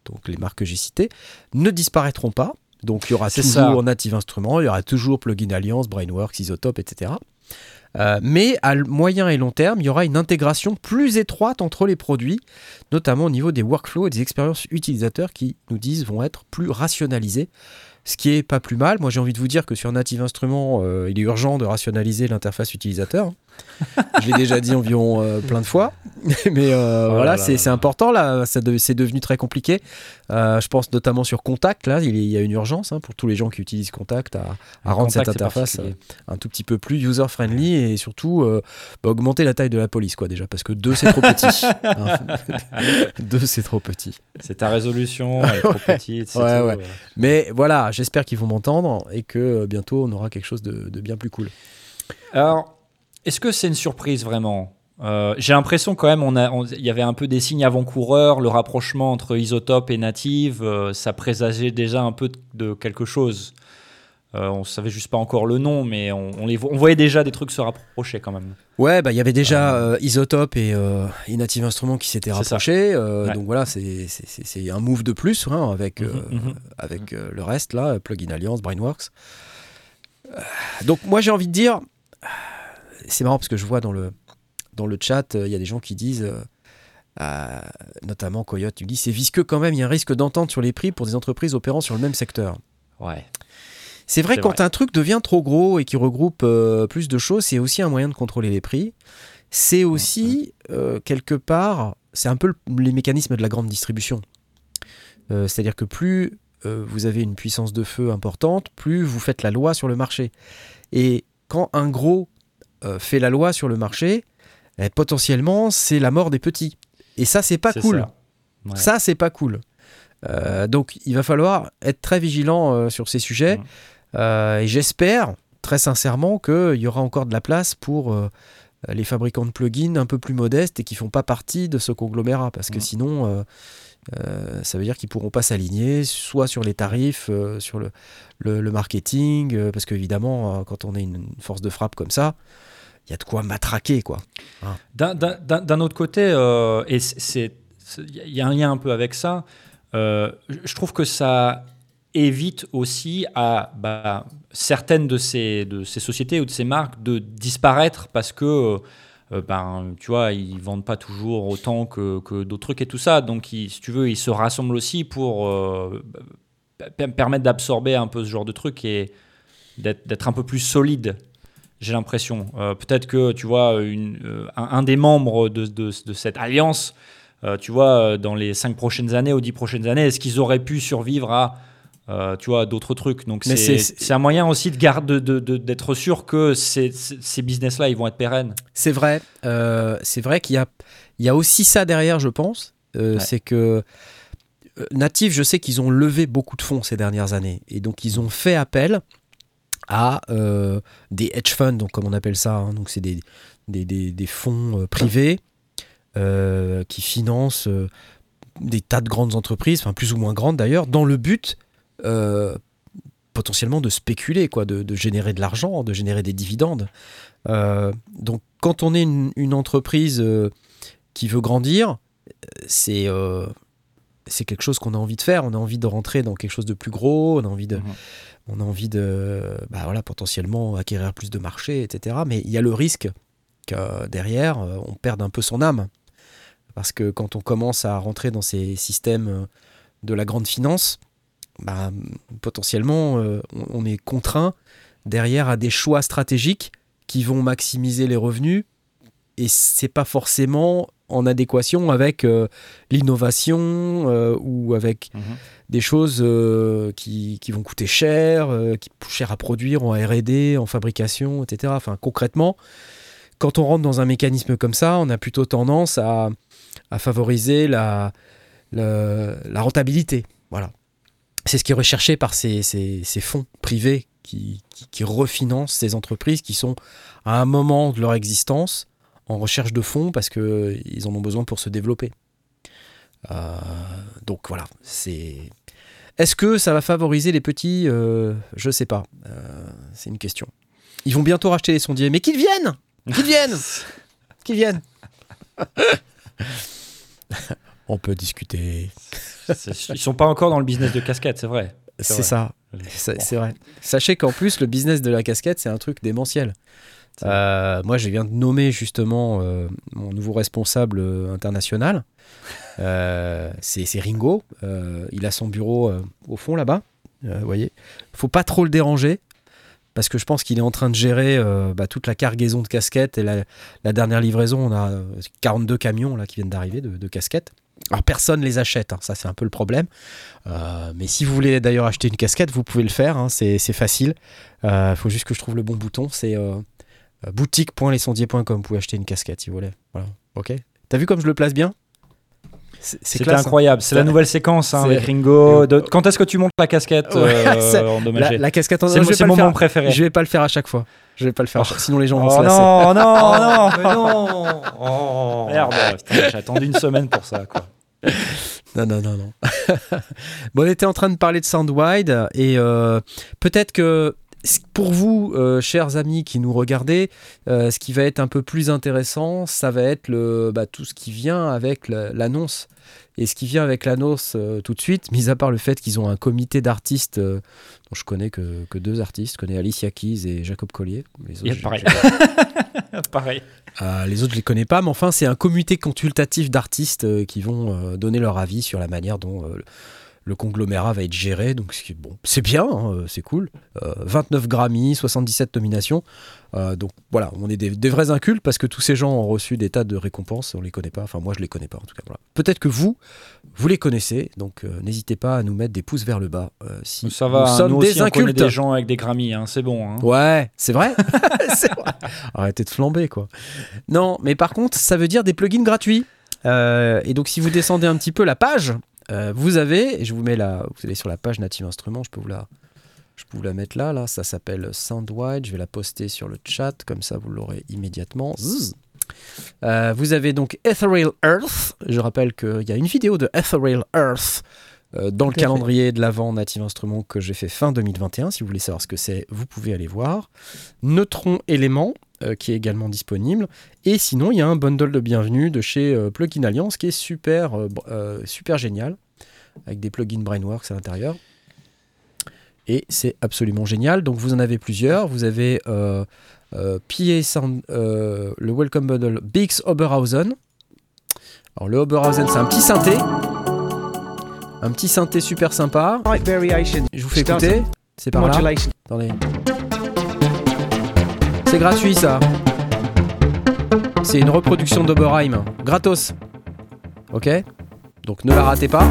donc les marques que j'ai citées, ne disparaîtront pas. Donc il y aura toujours ça. Native Instruments, il y aura toujours Plugin Alliance, Brainworks, Isotope, etc. Euh, mais à moyen et long terme, il y aura une intégration plus étroite entre les produits, notamment au niveau des workflows et des expériences utilisateurs qui nous disent vont être plus rationalisées. Ce qui est pas plus mal. Moi, j'ai envie de vous dire que sur Native Instruments, euh, il est urgent de rationaliser l'interface utilisateur. Je l'ai déjà dit environ euh, plein de fois. Mais euh, Oh voilà, là là c'est important. Là, de- c'est devenu très compliqué. Euh, je pense notamment sur Contact. Là, il, y a une urgence hein, pour tous les gens qui utilisent Contact à, à rendre cette Contact, interface un tout petit peu plus user-friendly et surtout bah, augmenter la taille de la police, quoi, déjà, parce que deux, c'est trop petit. Hein. deux, c'est trop petit. C'est ta résolution, elle est trop petite. c'est Ouais, tout, ouais. Mais voilà, j'espère qu'ils vont m'entendre et que bientôt on aura quelque chose de, de bien plus cool. Alors, est-ce que c'est une surprise vraiment? Euh, J'ai l'impression quand même, on a- on- il y avait un peu des signes avant-coureurs, le rapprochement entre Isotope et Native, euh, ça présageait déjà un peu de, de quelque chose. Euh, on savait juste pas encore le nom, mais on, on les, on voyait déjà des trucs se rapprocher quand même. Ouais, bah il y avait déjà euh, Isotope et, euh, et Native Instruments qui s'étaient rapprochés. euh, Ouais. Donc voilà, c'est un move de plus hein, avec, euh, Mhm, mhm. avec euh, le reste là, Plugin Alliance, Brainworks. Euh, donc moi j'ai envie de dire, c'est marrant parce que je vois dans le, dans le chat, euh, il y a des gens qui disent, euh, notamment Coyote, il dit c'est visqueux quand même, il y a un risque d'entente sur les prix pour des entreprises opérant sur le même secteur. Ouais. C'est vrai quand vrai. un truc devient trop gros et qui regroupe euh, plus de choses, c'est aussi un moyen de contrôler les prix. C'est aussi, euh, quelque part, c'est un peu le- les mécanismes de la grande distribution. Euh, C'est-à-dire que plus vous avez une puissance de feu importante, plus vous faites la loi sur le marché. Et quand un gros fait la loi sur le marché, eh, potentiellement, c'est la mort des petits. Et ça, c'est pas cool. ça. C'est pas cool. Euh, donc il va falloir être très vigilant euh, sur ces sujets. Euh, et j'espère très sincèrement qu'il y aura encore de la place pour euh, les fabricants de plugins un peu plus modestes et qui font pas partie de ce conglomérat. Parce que Mhm. sinon, euh, ça veut dire qu'ils pourront pas s'aligner, soit sur les tarifs, euh, sur le, marketing. euh, parce qu'évidemment, quand on est une, force de frappe comme ça, il y a de quoi matraquer. quoi. D'un- D'un autre côté, et il y a un lien un peu avec ça, je trouve que ça évite aussi à bah, certaines de ces sociétés ou de ces marques de disparaître parce que, euh, ben, tu vois, ils vendent pas toujours autant que, que d'autres trucs et tout ça. Donc, ils- si tu veux, ils se rassemblent aussi pour euh, p- permettre d'absorber un peu ce genre de truc et d'être un peu plus solide j'ai l'impression. Euh, Peut-être que, tu vois, une, euh, un, des membres de, de- de cette alliance, tu vois, dans les 5 prochaines années ou 10 prochaines années, est-ce qu'ils auraient pu survivre à, euh, tu vois, d'autres trucs Donc, Mais c'est un moyen aussi de garder, de, de- d'être sûr que ces, ces- business-là, ils vont être pérennes. C'est vrai. euh, c'est vrai qu'il y a, il y a aussi ça derrière, je pense. Euh, Ouais. C'est que Native, je sais qu'ils ont levé beaucoup de fonds ces dernières années. Et donc, ils ont fait appel à euh, des hedge funds, donc, comme on appelle ça. hein. donc, c'est des, des, des- des fonds euh, privés euh, qui financent euh, des tas de grandes entreprises, enfin plus ou moins grandes d'ailleurs, dans le but euh, potentiellement de spéculer, quoi, de, de générer de l'argent, de générer des dividendes. Euh, donc quand on est une, une entreprise euh, qui veut grandir, c'est c'est quelque chose qu'on a envie de faire. On a envie de rentrer dans quelque chose de plus gros. On a envie de, Mhm. on a envie de, bah voilà, potentiellement acquérir plus de marchés, etc. Mais il y a le risque que derrière, on perde un peu son âme, parce que quand on commence à rentrer dans ces systèmes de la grande finance, bah, potentiellement, euh, on on est contraint derrière à des choix stratégiques qui vont maximiser les revenus et c'est pas forcément en adéquation avec euh, l'innovation euh, ou avec des choses euh, qui, qui vont coûter cher, qui coûtent cher à produire en R&D, en fabrication, etc. Enfin, concrètement, quand on rentre dans un mécanisme comme ça, on a plutôt tendance à, à favoriser la, la, la rentabilité. Voilà. C'est ce qui est recherché par ces, fonds privés qui refinancent ces entreprises qui sont à un moment de leur existence en recherche de fonds parce qu'ils en ont besoin pour se développer. Euh, donc voilà, c'est. Est-ce que ça va favoriser les petits? Euh, Je sais pas. Euh, c'est une question. Ils vont bientôt racheter les sondiers, mais qu'ils viennent Qu'ils viennent Qu'ils viennent On peut discuter. Ils sont pas encore dans le business de casquette, c'est vrai. C'est ça. C'est vrai. Sachez qu'en plus, le business de la casquette, c'est un truc démentiel. Euh, moi, je viens de nommer justement euh, mon nouveau responsable euh, international. Euh, c'est Ringo. Euh, il a son bureau euh, au fond là-bas. Euh, vous voyez. Faut pas trop le déranger parce que je pense qu'il est en train de gérer euh, bah, toute la cargaison de casquettes et la, la dernière livraison. On a euh, 42 camions là qui viennent d'arriver de, de casquettes. Alors personne les achète, hein, ça c'est un peu le problème. Euh, mais si vous voulez d'ailleurs acheter une casquette, vous pouvez le faire, hein, c'est facile. Il faut juste que je trouve le bon bouton, c'est euh, euh, boutique.lesondiers.com. Vous pouvez acheter une casquette si vous voulez. Voilà, ok. T'as vu comme je le place bien? C'était classe, hein. incroyable. C'est la nouvelle séquence hein, c'est- avec Ringo. De- Quand est-ce que tu montes la casquette euh, c'est- endommagée La, la casquette en C'est mon, c'est moment préféré. Je vais pas le faire à chaque fois. Je vais pas le faire, chaque- sinon les gens vont Oh se lasser. non, non, non, Mais non Oh. Merde, putain, j'ai attendu une semaine pour ça. Quoi. Non, non, non, non. bon, on était en train de parler de Soundwide et euh, peut-être que pour vous, euh, chers amis qui nous regardez, euh, ce qui va être un peu plus intéressant, ça va être le, bah, tout ce qui vient avec la- l'annonce. Et ce qui vient avec l'annonce euh, tout de suite, mis à part le fait qu'ils ont un comité d'artistes dont je connais que, que deux artistes, je connais Alicia Keys et Jacob Collier. Les autres, pareil. Pareil. les autres, je les connais pas, mais enfin, c'est un comité consultatif d'artistes qui vont donner leur avis sur la manière dont le- conglomérat va être géré. Donc, c'est bon, c'est bien, hein, euh, c'est cool. Euh, 29 Grammy, 77 nominations. Euh, donc voilà, on est des, des vrais incultes parce que tous ces gens ont reçu des tas de récompenses. On les connaît pas. Enfin, moi, je les connais pas en tout cas. Voilà. Peut-être que vous, vous les connaissez. Donc, euh, n'hésitez pas à nous mettre des pouces vers le bas euh, si Ça va, nous sommes nous des on incultes. des gens avec des Grammy, hein, c'est bon. hein. Ouais, c'est vrai. Arrêtez de flamber, quoi. Non, mais par contre, ça veut dire des plugins gratuits. Euh, et donc, si vous descendez un petit peu la page, Euh, vous avez, et je vous mets la, vous allez sur la page Native Instruments, je peux vous la, je peux vous la mettre là, là, ça s'appelle Soundwide, je vais la poster sur le chat, comme ça vous l'aurez immédiatement. Zzz. Euh, vous avez donc Ethereal Earth, je rappelle qu'il y a une vidéo de Ethereal Earth euh, dans le fait. calendrier de l'avant Native Instruments que j'ai fait fin 2021, si vous voulez savoir ce que c'est, vous pouvez aller voir. Neutron Element, euh, qui est également disponible. Et sinon, il y a un bundle de bienvenue de chez euh, Plugin Alliance qui est super, euh, super génial, avec des plugins Brainworks à l'intérieur. Et c'est absolument génial. Donc vous en avez plusieurs. Vous avez PA Sound, le Welcome Bundle Bix Oberhausen. Alors le Oberhausen, c'est un petit synthé. Un petit synthé super sympa. Je vous fais écouter. C'est par là. Attendez. C'est gratuit ça. C'est une reproduction d'Oberheim. Gratos. Ok Donc ne la ratez pas.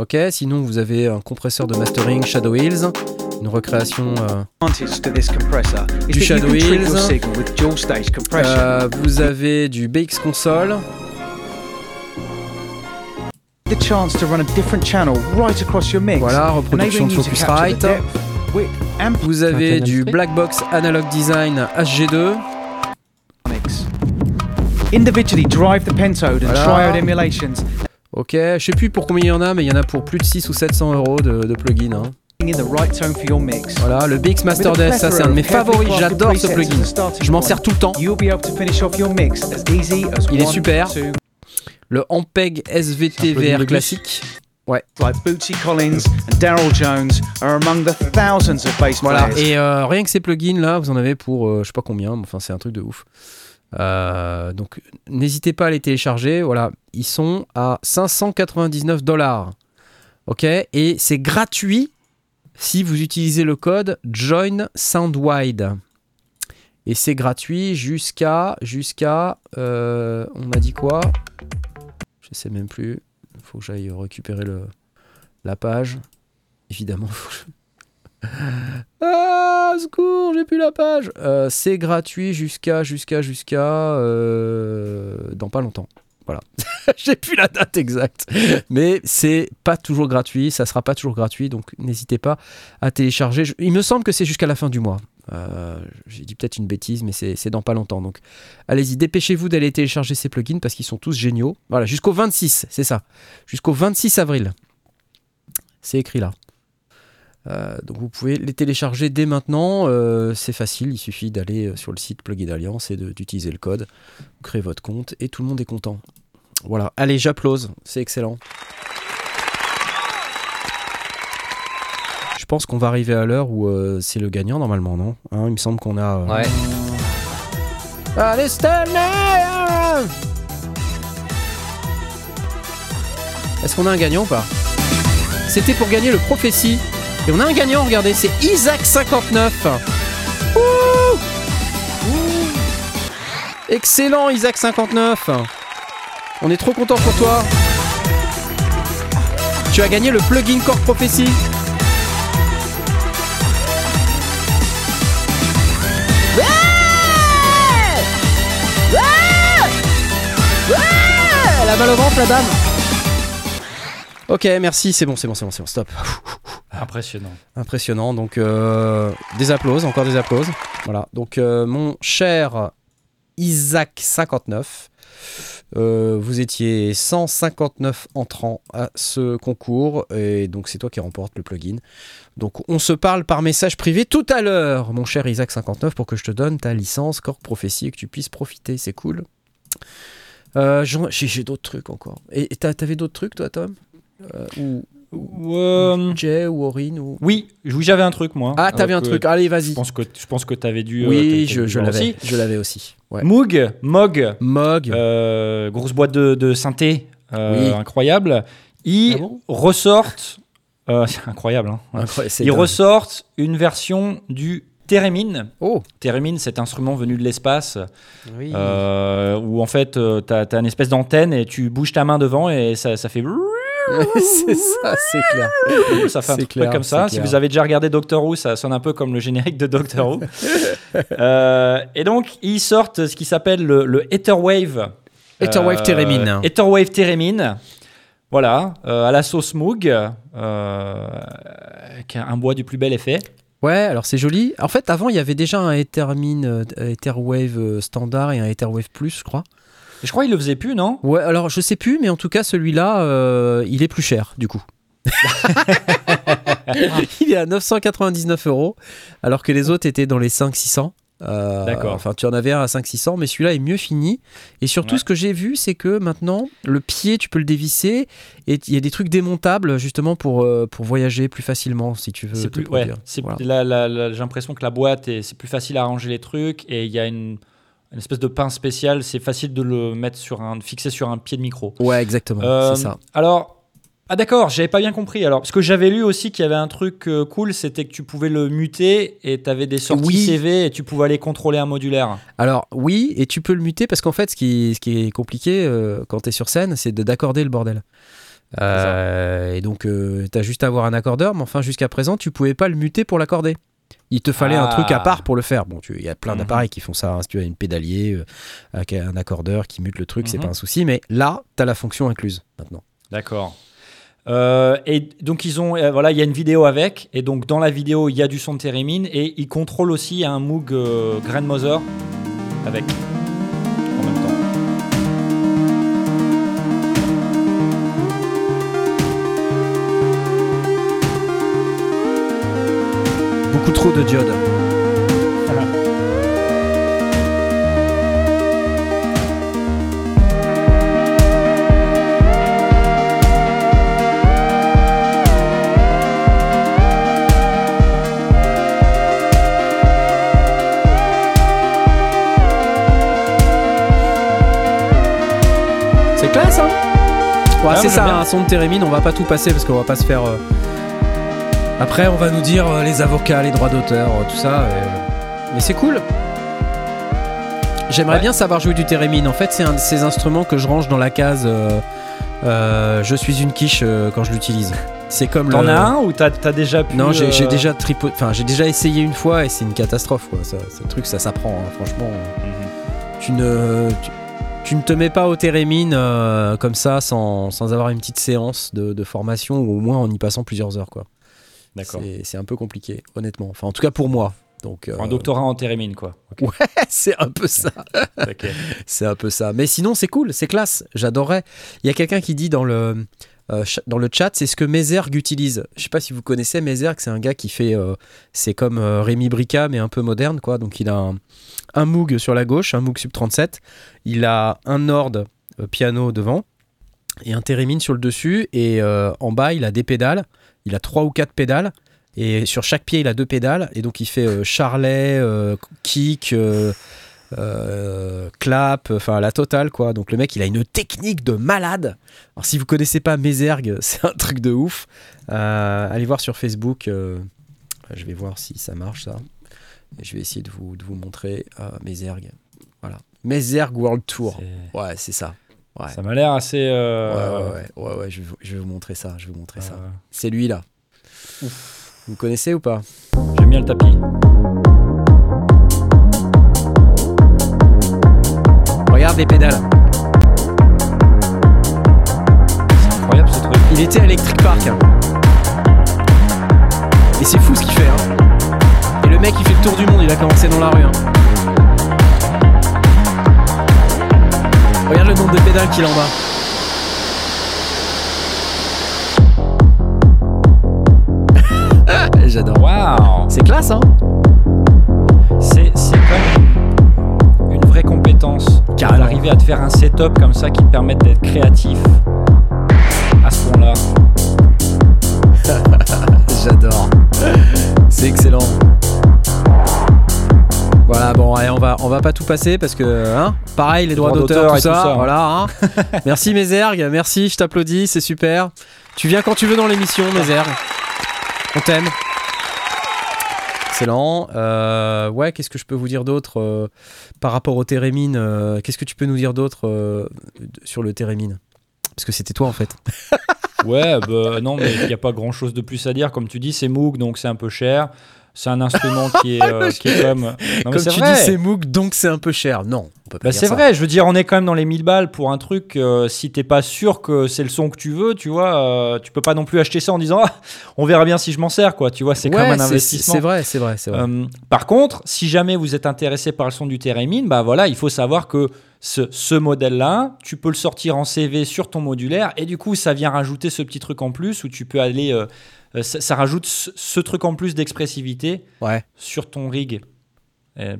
Ok, sinon vous avez un compresseur de mastering Shadow Hills, une recréation. euh, Du Shadow Hills. euh, vous avez du BX Console, the chance to run a different channel right across your mix. voilà, reproduction de Focusrite. Vous avez du. Black Box Analog Design HG2. mix. Individually drive the pentode and Voilà. triode emulations Ok, je sais plus pour combien il y en a, mais il y en a pour plus de 6 ou 700 euros de, de plugins. hein. in the right tone for your mix. Voilà, le BX Master Desk, ça c'est un de mes favoris, j'adore ce plugin. Je m'en sers tout le temps. You'll be able to finish off your mix as easy as Il est super. Le Ampeg SVT plugin VR de classique. like Bootsy Collins and Daryl Jones are among the thousands of bass Voilà, players. et euh, rien que ces plugins là, vous en avez pour euh, je sais pas combien, mais enfin c'est un truc de ouf. Euh, donc n'hésitez pas à les télécharger. Voilà, ils sont à 599 dollars. Ok, et c'est gratuit si vous utilisez le code Join Soundwide. Et c'est gratuit jusqu'à jusqu'à euh, on a dit quoi? Je sais même plus. Faut que j'aille récupérer le la page. Évidemment, faut que ah, secours, j'ai plus la page. Euh, c'est gratuit jusqu'à, jusqu'à, jusqu'à. euh, dans pas longtemps. Voilà. j'ai plus la date exacte. Mais c'est pas toujours gratuit. Ça sera pas toujours gratuit. Donc n'hésitez pas à télécharger. Il me semble que c'est jusqu'à la fin du mois. Euh, j'ai dit peut-être une bêtise, mais c'est dans pas longtemps. Donc allez-y, dépêchez-vous d'aller télécharger ces plugins parce qu'ils sont tous géniaux. Voilà, jusqu'au 26, c'est ça. Jusqu'au 26 avril. C'est écrit là. Euh, donc vous pouvez les télécharger dès maintenant, euh, c'est facile, il suffit d'aller sur le site Plugin Alliance et d'utiliser le code, vous créez votre compte et tout le monde est content. Voilà, allez j'applause, c'est excellent. Je pense qu'on va arriver à l'heure où euh, c'est le gagnant normalement, non? Hein, Il me semble qu'on a... euh, Ouais. Allez Stanley Est-ce qu'on a un gagnant ou pas? C'était pour gagner le prophétie. Et on a un gagnant, regardez, c'est Isaac59. Ouh Ouh Excellent Isaac59. On est trop content pour toi. Tu as gagné le plugin Core Prophecy. Elle a mal au ventre, la dame. Ok, merci, c'est bon, c'est bon, c'est bon, c'est bon, stop. Impressionnant. Impressionnant, donc euh, des applauses, encore des applauses. Voilà, donc euh, mon cher Isaac59, euh, vous étiez 159 entrants à ce concours, et donc c'est toi qui remporte le plugin. Donc on se parle par message privé tout à l'heure, mon cher Isaac59, pour que je te donne ta licence Corps Prophétie et que tu puisses profiter, c'est cool. Euh, J'ai d'autres trucs encore. Et t'avais d'autres trucs, toi, Tom? Euh, Euh, Jay ou Aurine ou... oui, j'avais un truc moi. Ah, t'avais Euh, un truc. Allez, Je vas-y. pense que je pense que t'avais dû. euh, Oui, je, l'avais. aussi. Je l'avais aussi. Ouais. Moog, Mog, Mog. euh, grosse boîte de, de synthé, Oui. incroyable. Ils Ah bon ressortent, c'est incroyable. Hein, Incroyable, Ils dingue. ressortent une version du Theremin. Oh. Theremin, cet instrument venu de l'espace, Oui. où en fait, t'as as une espèce d'antenne et tu bouges ta main devant et ça, ça fait. c'est ça, c'est clair. Ça fait un C'est truc clair, comme ça. Si vous avez déjà regardé Doctor Who, ça sonne un peu comme le générique de Doctor Who. Euh, et donc, ils sortent ce qui s'appelle le, le Etherwave Etherwave Theremin. Etherwave Theremin. Voilà, euh, à la sauce Moog, euh, avec un bois du plus bel effet. Ouais, alors c'est joli. En fait, avant, il y avait déjà un Ethermin, euh, Etherwave euh, standard et un Etherwave Plus, je crois. Je crois qu'il le faisait plus, non? Ouais, alors je sais plus, mais en tout cas, celui-là, euh, il est plus cher, du coup. il est à 999 euros, alors que les autres étaient dans les 500-600. Euh, D'accord. Enfin, tu en avais un à 500-600, mais celui-là est mieux fini. Et surtout, Ouais. ce que j'ai vu, c'est que maintenant, le pied, tu peux le dévisser. Et il y a des trucs démontables, justement, pour, euh, pour voyager plus facilement, si tu veux. C'est plus, ouais, Voilà. j'ai l'impression que la boîte est, c'est plus facile à arranger les trucs et il y a une, une espèce de pince spéciale. C'est facile de le mettre sur un, de fixer sur un pied de micro. Ouais, exactement. Euh, c'est ça. Alors, ah d'accord, j'avais pas bien compris. Alors, parce que j'avais lu aussi qu'il y avait un truc euh, cool, c'était que tu pouvais le muter et tu avais des sorties Oui. CV et tu pouvais aller contrôler un modulaire. Alors oui, et tu peux le muter parce qu'en fait, ce qui, ce qui est compliqué euh, quand tu es sur scène, c'est de- d'accorder le bordel. Euh, et donc, tu as juste à avoir un accordeur, mais enfin, jusqu'à présent, tu pouvais pas le muter pour l'accorder. Il te fallait un Ah. truc à part pour le faire. Bon, il y a plein Mhm. d'appareils qui font ça. hein. Si tu as une pédalier euh, un accordeur qui mute le truc, c'est Mhm. pas un souci. Mais là, tu as la fonction incluse maintenant. D'accord. Euh, et donc ils ont, euh, voilà, il y a une vidéo avec, et donc dans la vidéo il y a du son de Theremin et ils contrôlent aussi un Moog Grandmother avec Beaucoup trop de diodes. C'est classe, hein? Ouais, Ouais, c'est ça, un son de Térémine, on va pas tout passer parce qu'on va pas se faire. euh, Après, on va nous dire euh, les avocats, les droits d'auteur, euh, tout ça. euh, Mais c'est cool. J'aimerais Ouais. bien savoir jouer du Térémine. En fait, c'est un de ces instruments que je range dans la case Je suis une quiche quand je l'utilise. C'est comme T'en le. as un ou t'as as déjà pu Non, j'ai déjà tripo... enfin, j'ai déjà essayé une fois et c'est une catastrophe. Quoi. Ça, ce truc, ça s'apprend. hein, franchement, Mhm. tu ne, tu, tu ne te mets pas au térémine euh, comme ça sans, sans avoir une petite séance de, de formation ou au moins en y passant plusieurs heures. Quoi. D'accord. C'est, un peu compliqué, honnêtement. Enfin, en tout cas pour moi. Donc, Pour Un euh, doctorat en Theremin quoi. c'est un peu ça. C'est un peu ça. Mais sinon, c'est cool, c'est classe. J'adorerais. Il y a quelqu'un qui dit dans le, euh, dans le chat, c'est ce que Mézergue utilise. Je sais pas si vous connaissez Mézergue, c'est un gars qui fait. euh, c'est comme euh, Rémi Brica, mais un peu moderne, quoi. Donc, il a un, un Moog sur la gauche, un Moog Sub 37. Il a un Nord euh, piano devant et un Theremin sur le dessus. Et euh, en bas, il a des pédales. Il a trois ou quatre pédales. Et sur chaque pied, il a deux pédales. Et donc, il fait euh, charlet, euh, kick, euh, clap, enfin la totale, quoi. Donc, le mec, il a une technique de malade. Alors, si vous connaissez pas Mézergue, c'est un truc de ouf. Allez voir sur Facebook. je vais voir si ça marche, ça. Et je vais essayer de vous, de vous montrer Mézergue. Voilà. Mézergue World Tour. Ouais, c'est ça. Ouais. Ça m'a l'air assez. euh, Ouais, ouais, ouais, ouais, ouais, je, vais, vous- je vais vous montrer ça. Je vais vous montrer ça. C'est lui là. Vous le connaissez ou pas? J'aime bien le tapis. Regarde les pédales. C'est incroyable ce truc. Il était à Electric Park. hein. Et c'est fou ce qu'il fait. hein. Et le mec il fait le tour du monde, il a commencé dans la rue. hein. Regarde le nombre de pédales qu'il a en bas. J'adore. Waouh. C'est classe hein C'est même une, vraie compétence Carrément. d'arriver à te faire un setup comme ça qui te permette d'être créatif à ce point-là. J'adore. C'est excellent. Voilà, bon, allez, on va, on va pas tout passer parce que, hein, pareil, les droits Droits d'auteur, tout ça, voilà. hein. merci Mézergue, merci, je t'applaudis, c'est super. Tu viens quand tu veux dans l'émission, Mézergue. On t'aime. Excellent. Euh, ouais, qu'est-ce que je peux vous dire d'autre euh, par rapport au Térémine euh, Qu'est-ce que tu peux nous dire d'autre euh, sur le Térémine Parce que c'était toi en fait. Ouais, bah, non, mais il n'y a pas grand-chose de plus à dire. Comme tu dis, c'est Moog, donc c'est un peu cher. C'est un instrument qui est, euh, qui est comme. Non, Comme tu vrai. dis, c'est MOOC, donc c'est un peu cher. Non, on peut pas Bah, c'est vrai, je veux dire, on est quand même dans les 1000 balles pour un truc. euh, si t'es pas sûr que c'est le son que tu veux, tu vois, euh, tu peux pas non plus acheter ça en disant ah, on verra bien si je m'en sers, quoi. Tu vois, c'est quand Ouais, même un investissement. C'est vrai, c'est vrai, c'est vrai. Euh, par contre, si jamais vous êtes intéressé par le son du Theremin, bah voilà, il faut savoir que ce, ce modèle-là, tu peux le sortir en CV sur ton modulaire et du coup, ça vient rajouter ce petit truc en plus où tu peux aller. Euh, ça, ça rajoute ce, ce truc en plus d'expressivité Ouais. sur ton rig. Et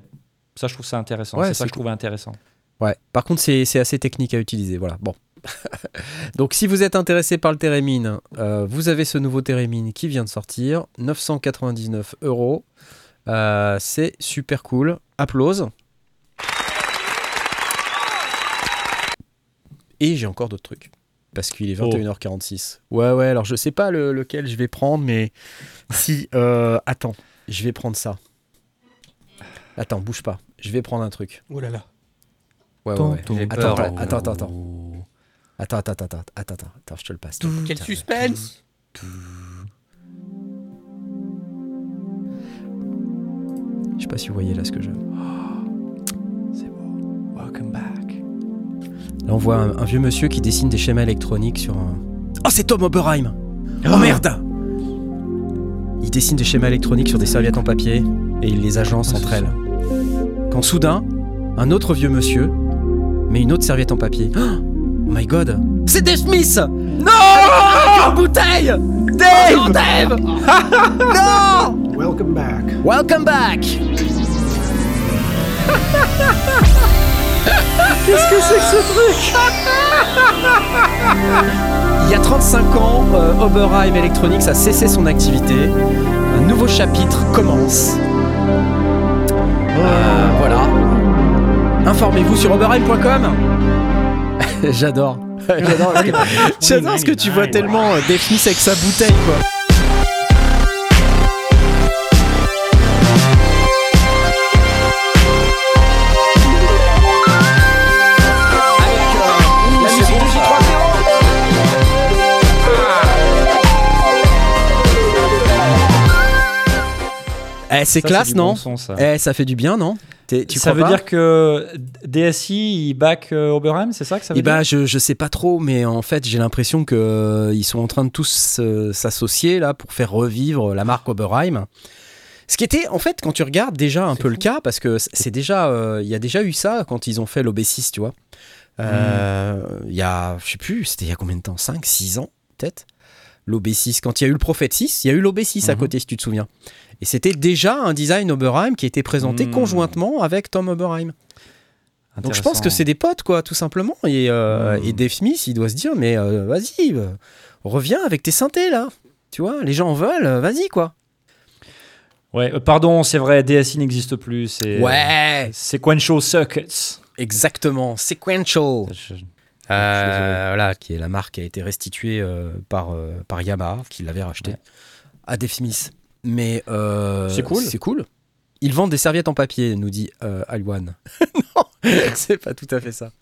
ça, je trouve ça intéressant. Ouais, c'est ça que je trouvais intéressant. Ouais. Par contre, c'est c'est assez technique à utiliser. Voilà. Bon. Donc, si vous êtes intéressé par le Térémine, euh, vous avez ce nouveau Térémine qui vient de sortir, 999 euros. Euh, c'est super cool. Applause. Et j'ai encore d'autres trucs. Parce qu'il est Oh. 21h46. Ouais, ouais, alors je sais pas le- lequel je vais prendre, mais si. euh, attends, je vais prendre ça. Attends, bouge pas. Je vais prendre un truc. Oh là là. Ouais, ouais, Attends, ouais. Attends, attends, attends, attends, attends. Attends, attends, attends, attends, attends, attends, attends, je te le passe. Quel Tiens, suspense Je sais pas si vous voyez là ce que je. C'est beau. Welcome back. Là, on voit un, un vieux monsieur qui dessine des schémas électroniques sur un. Oh, c'est Tom Oberheim Oh merde. Il dessine des schémas électroniques sur des serviettes en papier et il les agence entre elles. Quand soudain, un autre vieux monsieur met une autre serviette en papier. Oh my god. C'est Dave Smith. Non En bouteille. Dave. Dave. Non. Welcome back. Welcome back Il y a 35 ans, euh, Oberheim Electronics a cessé son activité. Un nouveau chapitre commence. Euh, voilà. Informez-vous sur oberheim.com. J'adore. J'adore. J'adore ce que tu vois tellement euh, avec sa bouteille, quoi. Eh, c'est Ça, classe, non bon ça. Eh, ça fait du bien, non T'es- Tu ça crois veut pas dire que DSI, il back euh, Oberheim, c'est ça que ça veut Eh ben, dire je, je sais pas trop, mais en fait, j'ai l'impression que euh, ils sont en train de tous euh, s'associer là pour faire revivre la marque Oberheim. Ce qui était, en fait, quand tu regardes déjà un peu le cas, parce que c- c'est déjà, euh, il y a déjà eu ça quand ils ont fait l'OB6, tu vois. Euh, Il y a, je sais plus, c'était il y a combien de temps? 5, 6 ans, peut-être? L'OB6, quand il y a eu le Prophet 6, il y a eu l'OB6 à Mhm. côté, si tu te souviens. Et c'était déjà un design Oberheim qui était présenté Mhm. conjointement avec Tom Oberheim. Donc je pense que c'est des potes, quoi, tout simplement. Et, euh, Hmm. et Dave Smith, il doit se dire, mais euh, vas-y, euh, reviens avec tes synthés, là. Tu vois, les gens en veulent, euh, vas-y, quoi. Ouais, euh, pardon, c'est vrai, DSI n'existe plus. C'est Ouais, Sequential Circuits. exactement. Sequential. Je- Euh, voilà, qui est la marque qui a été restituée euh, par, euh, par Yamaha, qui l'avait racheté Ouais. à Dave Smith. Mais euh, C'est cool. C'est cool. Ils vendent des serviettes en papier, nous dit euh, Alwan. non, c'est pas tout à fait ça.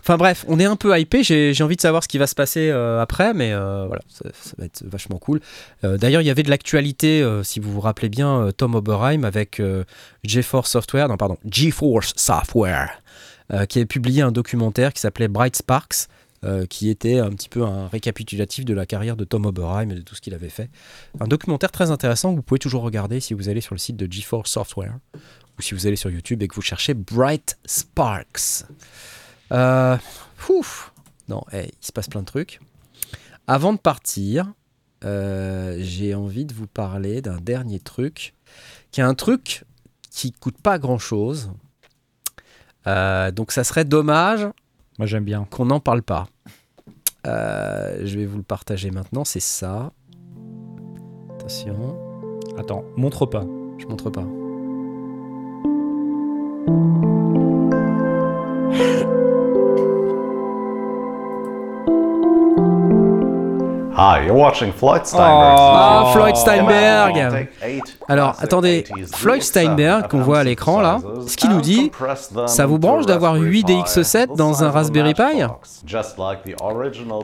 Enfin bref, on est un peu hypé. J'ai envie de savoir ce qui va se passer euh, après, mais euh, voilà, ça, ça va être vachement cool. D'ailleurs, il y avait de l'actualité, si vous vous rappelez bien, Tom Oberheim avec GeForce Software, non pardon, GeForce Software, qui avait publié un documentaire qui s'appelait Bright Sparks, euh, qui était un petit peu un récapitulatif de la carrière de Tom Oberheim et de tout ce qu'il avait fait. Un documentaire très intéressant que vous pouvez toujours regarder si vous allez sur le site de GeForce Software ou si vous allez sur YouTube et que vous cherchez Bright Sparks. Euh, ouf. Non, il se passe plein de trucs. Avant de partir, euh, j'ai envie de vous parler d'un dernier truc, qui est un truc qui coûte pas grand chose. donc ça serait dommage Moi, j'aime bien. qu'on n'en parle pas. Euh, je vais vous le partager maintenant, c'est ça. Attention, Attends, montre pas. je montre pas. Hi, you're watching Floyd Steinberg. Ah, Oh. Floyd Steinberg Take eight Alors, attendez, Floyd Steinberg, qu'on voit à l'écran là, ce qu'il nous dit, ça vous branche d'avoir 8 DX7 dans un Raspberry Pi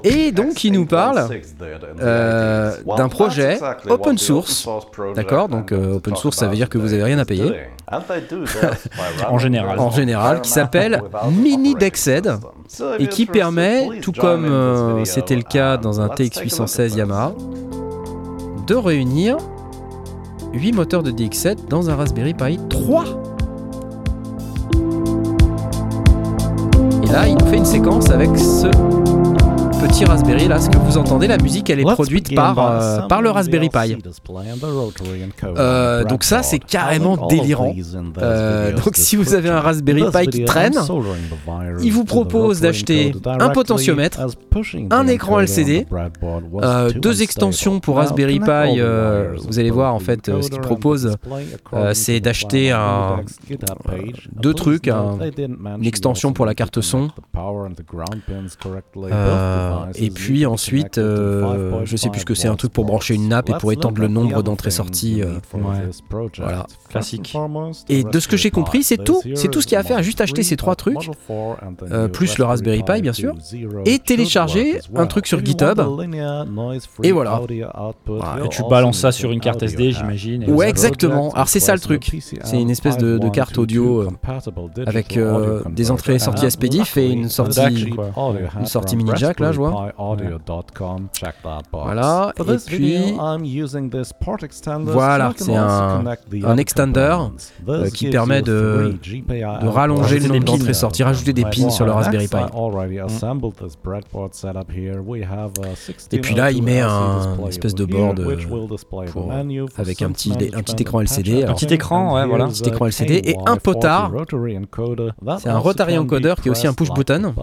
Et donc, il nous parle euh, d'un projet open source. D'accord Donc, euh, open source, ça veut dire que vous n'avez rien à payer. En général. En général, qui s'appelle Mini DexEd et qui permet, tout comme euh, c'était le cas dans un TX816 Yamaha, de réunir 8 moteurs de DX7 dans un Raspberry Pi 3. Et là, il nous fait une séquence avec ce petit Raspberry là, ce que vous entendez, la musique elle est produite par, euh, par le Raspberry Pi. Euh, donc ça c'est carrément délirant. Euh, donc si vous avez un Raspberry Pi qui traîne, il vous propose d'acheter un potentiomètre, un écran LCD, deux extensions pour Raspberry Pi. vous allez voir en fait ce qu'il propose, c'est d'acheter un, deux trucs, un- une extension pour la carte son. Euh, et puis ensuite, euh, je sais plus ce que c'est, un truc pour brancher une nappe et pour étendre le nombre d'entrées-sorties. euh, voilà. Classique. Et de ce que j'ai compris, c'est tout. C'est tout ce qu'il y a à faire, juste acheter ces trois trucs, euh, plus le Raspberry Pi, bien sûr, et télécharger un truc sur GitHub. Et voilà. Et tu balances ça sur une carte SD, j'imagine. Ouais, exactement. Alors c'est ça le truc. C'est une espèce de, de carte audio euh, avec euh, des entrées et sorties SPDIF et une sortie. Quoi. Une sortie mini jack, là, je vois. Voilà. Et puis Voilà, c'est un- un extender, euh, qui permet de- de rallonger le nombre des pins. d'entrées-sorties, rajouter des pins sur le Raspberry Pi. Et puis là, il met un espèce de board euh, pour- avec un petit, un petit écran LCD. Un petit écran, ouais, voilà. Petit écran LCD et un potard. C'est un rotary encoder qui est aussi un push button.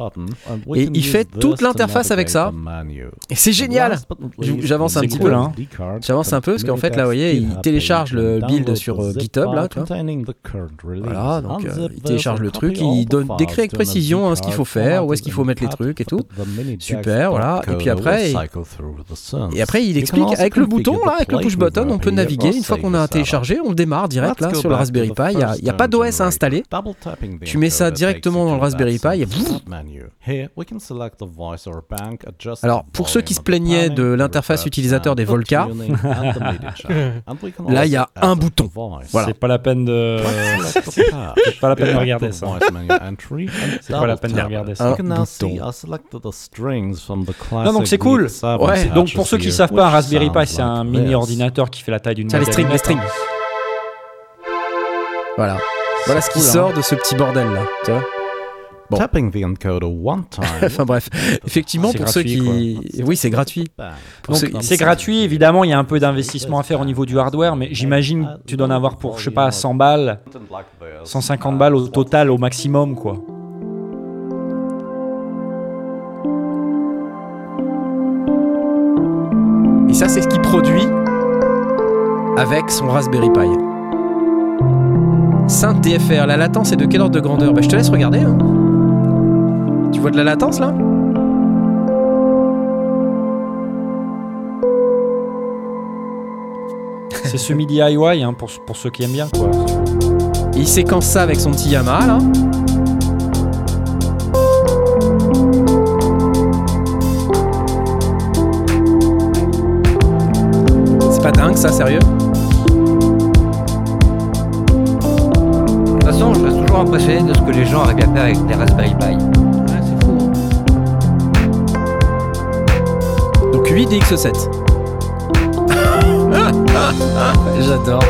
Et il fait toute l'interface avec ça. Et c'est génial J'avance un petit cool, peu. hein. J'avance un peu parce qu'en fait là, vous voyez, il télécharge le build sur euh, GitHub là. Voilà, donc euh, il télécharge le truc, il donne décrit avec précision hein, ce qu'il faut faire, où est-ce qu'il faut mettre les trucs et tout. Super, voilà. Et puis après, il- Et après, il explique avec le bouton là, avec le push button, on peut naviguer. Une fois qu'on a téléchargé, on le démarre direct là sur le Raspberry Pi. Il n'y a, pas d'OS à installer. Tu mets ça directement dans le Raspberry Pi et Alors, pour ceux qui se plaignaient de l'interface utilisateur des Volca, là il y a un bouton. Voilà. C'est pas la peine de. C'est pas la peine de regarder ça. C'est pas la peine de regarder ça. Non, donc c'est cool. Ouais. Donc pour ceux qui savent pas, un Raspberry Pi, c'est un mini ordinateur qui fait la taille d'une Tiens, les strings, les strings. Voilà. Voilà ce qui cool, hein. sort de ce petit bordel là. Tu vois Bon. Tapping the encoder one time. enfin bref, effectivement pour ceux qui, oui c'est gratuit. Pour Donc, c'est gratuit, évidemment, il y a un peu d'investissement à faire au niveau du hardware, mais j'imagine que tu dois en avoir pour, je sais pas, 100 balles, 150 balles au total, au maximum, quoi. Et ça c'est ce qu'il produit avec son Raspberry Pi. Synth DFR, la latence est de quel ordre de grandeur? Bah je te laisse regarder. hein. Tu vois de la latence là? C'est semi-DIY, hein, pour, pour ceux qui aiment bien, quoi. Et il séquence ça avec son petit Yamaha là. C'est pas dingue ça, sérieux? De toute façon, je reste toujours impressionné de ce que les gens arrivent à faire avec les Raspberry Pi. 8 DX7. J'adore.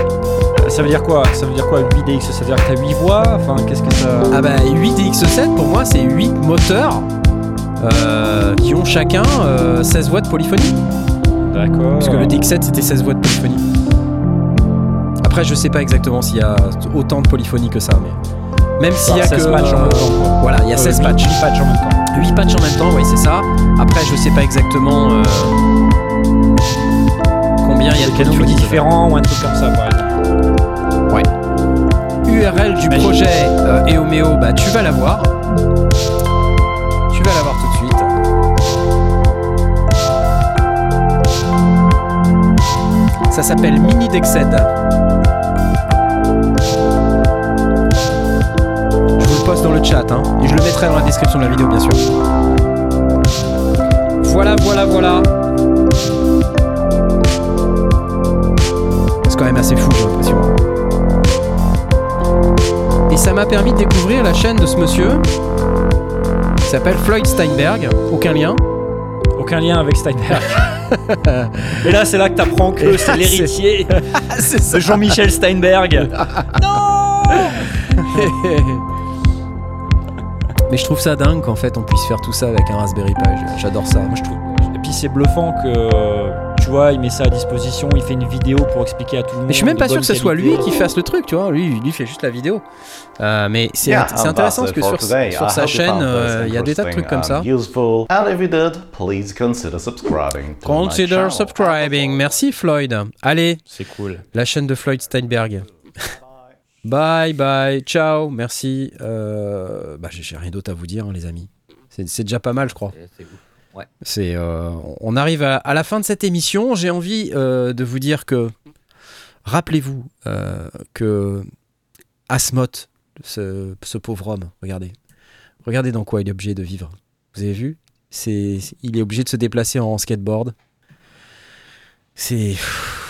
Ça veut dire quoi? Ça veut dire quoi 8DX Ça veut dire que t'as 8 voix? Enfin, qu'est-ce que ça. Ah bah 8 DX7 pour moi c'est 8 moteurs euh, qui ont chacun euh, 16 voix de polyphonie. D'accord. Parce que le DX7 c'était 16 voix de polyphonie. Après je sais pas exactement s'il y a autant de polyphonie que ça, mais même s'il y a 16 que patchs en même temps. Voilà, il y a 16 Euh, patchs. 8 patchs en même temps. 8 patchs en même temps, oui c'est ça. Après je sais pas exactement euh, combien il y a de canaux différents ou un truc comme ça, par exemple. URL du projet euh, Eomeo, bah tu vas l'avoir. Tu vas l'avoir tout de suite. Ça s'appelle Mini Dexed. Poste dans le chat, hein, et je le mettrai dans la description de la vidéo, bien sûr. Voilà, voilà, voilà. C'est quand même assez fou, j'ai l'impression. Et ça m'a permis de découvrir la chaîne de ce monsieur. qui s'appelle Floyd Steinberg. Aucun lien. Aucun lien avec Steinberg. Et là, c'est là que t'apprends que c'est l'héritier de Jean-Michel Steinberg. Mais je trouve ça dingue qu'en fait on puisse faire tout ça avec un Raspberry Pi. J'adore ça. Moi je trouve. Et puis c'est bluffant que, tu vois, il met ça à disposition, il fait une vidéo pour expliquer à tout le monde. Mais je suis même pas sûr que ce soit lui qui fasse le truc, tu vois. Lui, lui fait juste la vidéo. Euh, mais c'est Yeah, intéressant parce it que sur, today. sur sa chaîne, euh, il y a des tas de trucs comme ça. interesting and Useful. And if you did, please consider subscribing. Consider subscribing. Merci Floyd. Allez, C'est cool. la chaîne de Floyd Steinberg. bye bye, ciao, merci. Euh, bah, j'ai- rien d'autre à vous dire, hein, les amis. C'est déjà pas mal, je crois. C'est- euh, on arrive à, à la fin de cette émission. J'ai envie euh, de vous dire que, rappelez-vous que Asmoth, ce, ce pauvre homme, regardez, regardez dans quoi il est obligé de vivre. Vous avez vu? C'est, il est obligé de se déplacer en skateboard. C'est,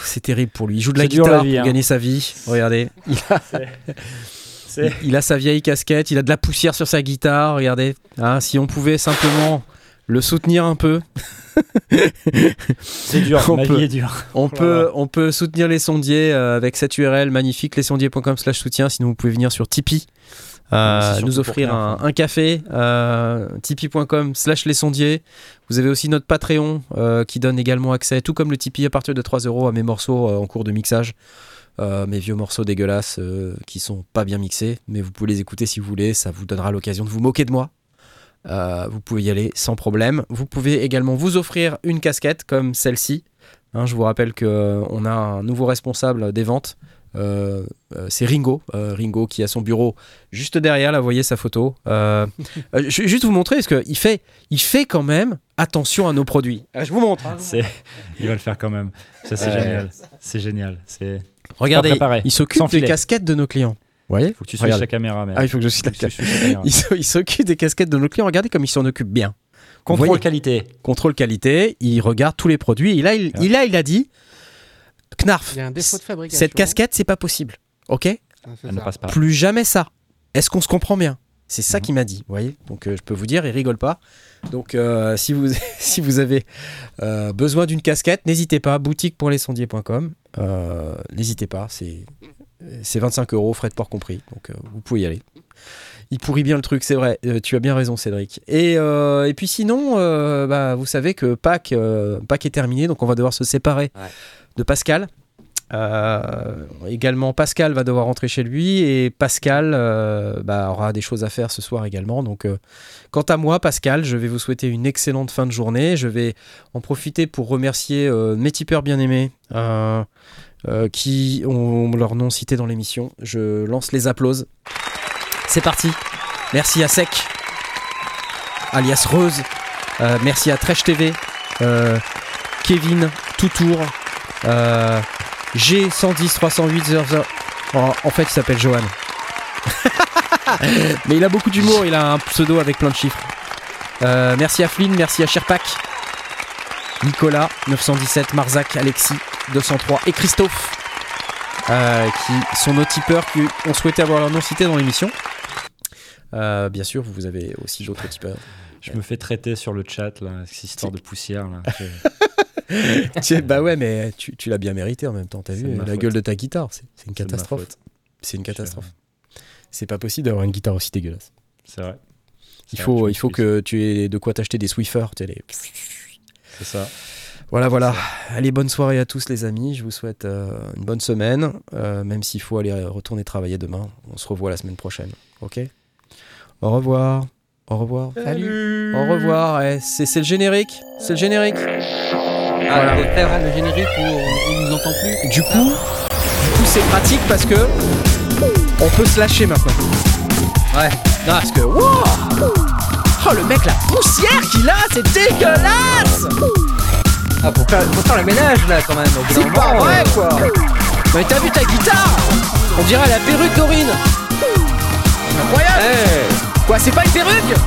c'est terrible pour lui. Il joue de la guitare la vie, pour hein. gagner sa vie. Regardez, il a, C'est- il a sa vieille casquette, il a de la poussière sur sa guitare. Regardez, Hein, si on pouvait simplement le soutenir un peu. C'est dur, On ma peut- vie est dure. On Voilà. peut, on peut soutenir les sondiers euh, avec cette URL magnifique, lesondiers.com slash soutien. Sinon, vous pouvez venir sur Tipeee, euh, surtout nous offrir rien, un, café, euh, tipeee.com slash les sondiers. Vous avez aussi notre Patreon euh, qui donne également accès, tout comme le Tipeee, à partir de 3 euros à mes morceaux euh, en cours de mixage. Mes vieux morceaux dégueulasses qui sont pas bien mixés, mais vous pouvez les écouter si vous voulez, ça vous donnera l'occasion de vous moquer de moi. Vous pouvez y aller sans problème. Vous pouvez également vous offrir une casquette comme celle-ci. Hein, je vous rappelle qu'on a un nouveau responsable des ventes. Euh, euh, c'est Ringo, Euh, Ringo qui a son bureau juste derrière. Là, vous voyez sa photo. Euh, je vais juste vous montrer parce qu'il fait, il fait quand même attention à nos produits. Ah, je vous montre. hein. Il va le faire quand même. Ça, c'est génial. C'est génial. C'est... Regardez, il s'occupe des casquettes de nos clients. Vous voyez Faut que tu switches la caméra. Ah, il faut que je la caméra. S'occupe des casquettes de nos clients. Regardez comme il s'en occupe bien. Contrôle voyez. qualité. Contrôle qualité, il regarde tous les produits. Et là, il, Ouais. il a, il a dit Knarf, Il y a un défaut de fabrication. cette casquette, c'est pas possible. Ok Ah, c'est Elle ne ça. passe pas. Plus jamais ça. Est-ce qu'on se comprend bien? C'est ça Mhm. qu'il m'a dit, vous voyez? Donc euh, je peux vous dire, il rigole pas. Donc euh, si, vous, si vous avez euh, besoin d'une casquette, n'hésitez pas, boutique.lesondiers.com. Euh, n'hésitez pas, c'est c'est 25 euros, frais de port compris. Donc euh, vous pouvez y aller. Il pourrit bien le truc, c'est vrai. Euh, tu as bien raison, Cédric. Et, euh, et puis sinon, euh, bah, vous savez que Pâques, euh, Pâques est terminé, donc on va devoir se séparer Ouais. De Pascal. Euh, également, Pascal va devoir rentrer chez lui et Pascal euh, bah, aura des choses à faire ce soir également. Donc, euh, quant à moi, Pascal, je vais vous souhaiter une excellente fin de journée. Je vais en profiter pour remercier mes tipeurs bien-aimés qui ont leur nom cité dans l'émission. Je lance les applauses. C'est parti. Merci à Sec, alias Reuse. Merci à Trèche TV, Kevin Toutour, euh, G110 308 00. En, en fait, il s'appelle Johan. Mais il a beaucoup d'humour, il a un pseudo avec plein de chiffres. Euh, merci à Flynn, merci à Sherpak, Nicolas 917, Marzac, Alexis 203 et Christophe, euh, qui sont nos tipeurs qui ont souhaité avoir leur nom cité dans l'émission. Euh, bien sûr, vous avez aussi d'autres tipeurs. Je me fais traiter sur le chat, là, cette histoire de poussière. Là. Bah ouais, mais tu, tu l'as bien mérité en même temps. T'as vu la faute. gueule de ta guitare, c'est une catastrophe. C'est une catastrophe. C'est pas possible d'avoir une guitare aussi dégueulasse. C'est vrai. Il faut, vrai, il faut que tu aies de quoi t'acheter des les- C'est ça. Voilà, voilà. Allez, bonne soirée à tous les amis. Je vous souhaite euh, une bonne semaine. euh, même s'il faut aller retourner travailler demain. On se revoit la semaine prochaine. Ok? Au revoir. Au revoir. Salut. Au revoir. Eh, c'est c'est le générique. C'est le générique. Ah, Voilà. faut faire- le générique où on, nous entend plus. Du coup, du coup, c'est pratique parce que on peut se lâcher maintenant. Ouais. Non, parce que wow Oh le mec, la poussière qu'il a, c'est dégueulasse Ah, pour faire, pour faire le ménage là quand même. C'est pas vrai euh, quoi Mais t'as vu ta guitare On dirait la perruque d'Aurine Incroyable eh, Quoi, c'est pas une perruque?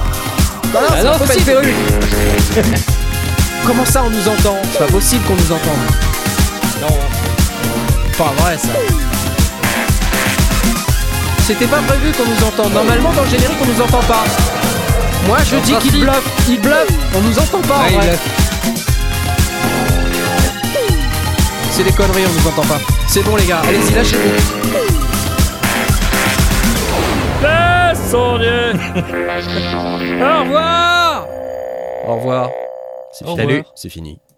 Non, non, Ah c'est non, pas c'est pas une perruque. Comment ça on nous entend C'est pas possible qu'on nous entende. Non. Pas vrai ça. C'était pas prévu qu'on nous entende. Normalement dans le générique on nous entend pas. Moi je dis qu'il bluffe. Il bluffe. On nous entend pas. en Ouais, vrai. C'est des conneries, on nous entend pas. C'est bon les gars, allez-y, lâchez-vous. Au revoir Au revoir. C'est fini. C'est fini.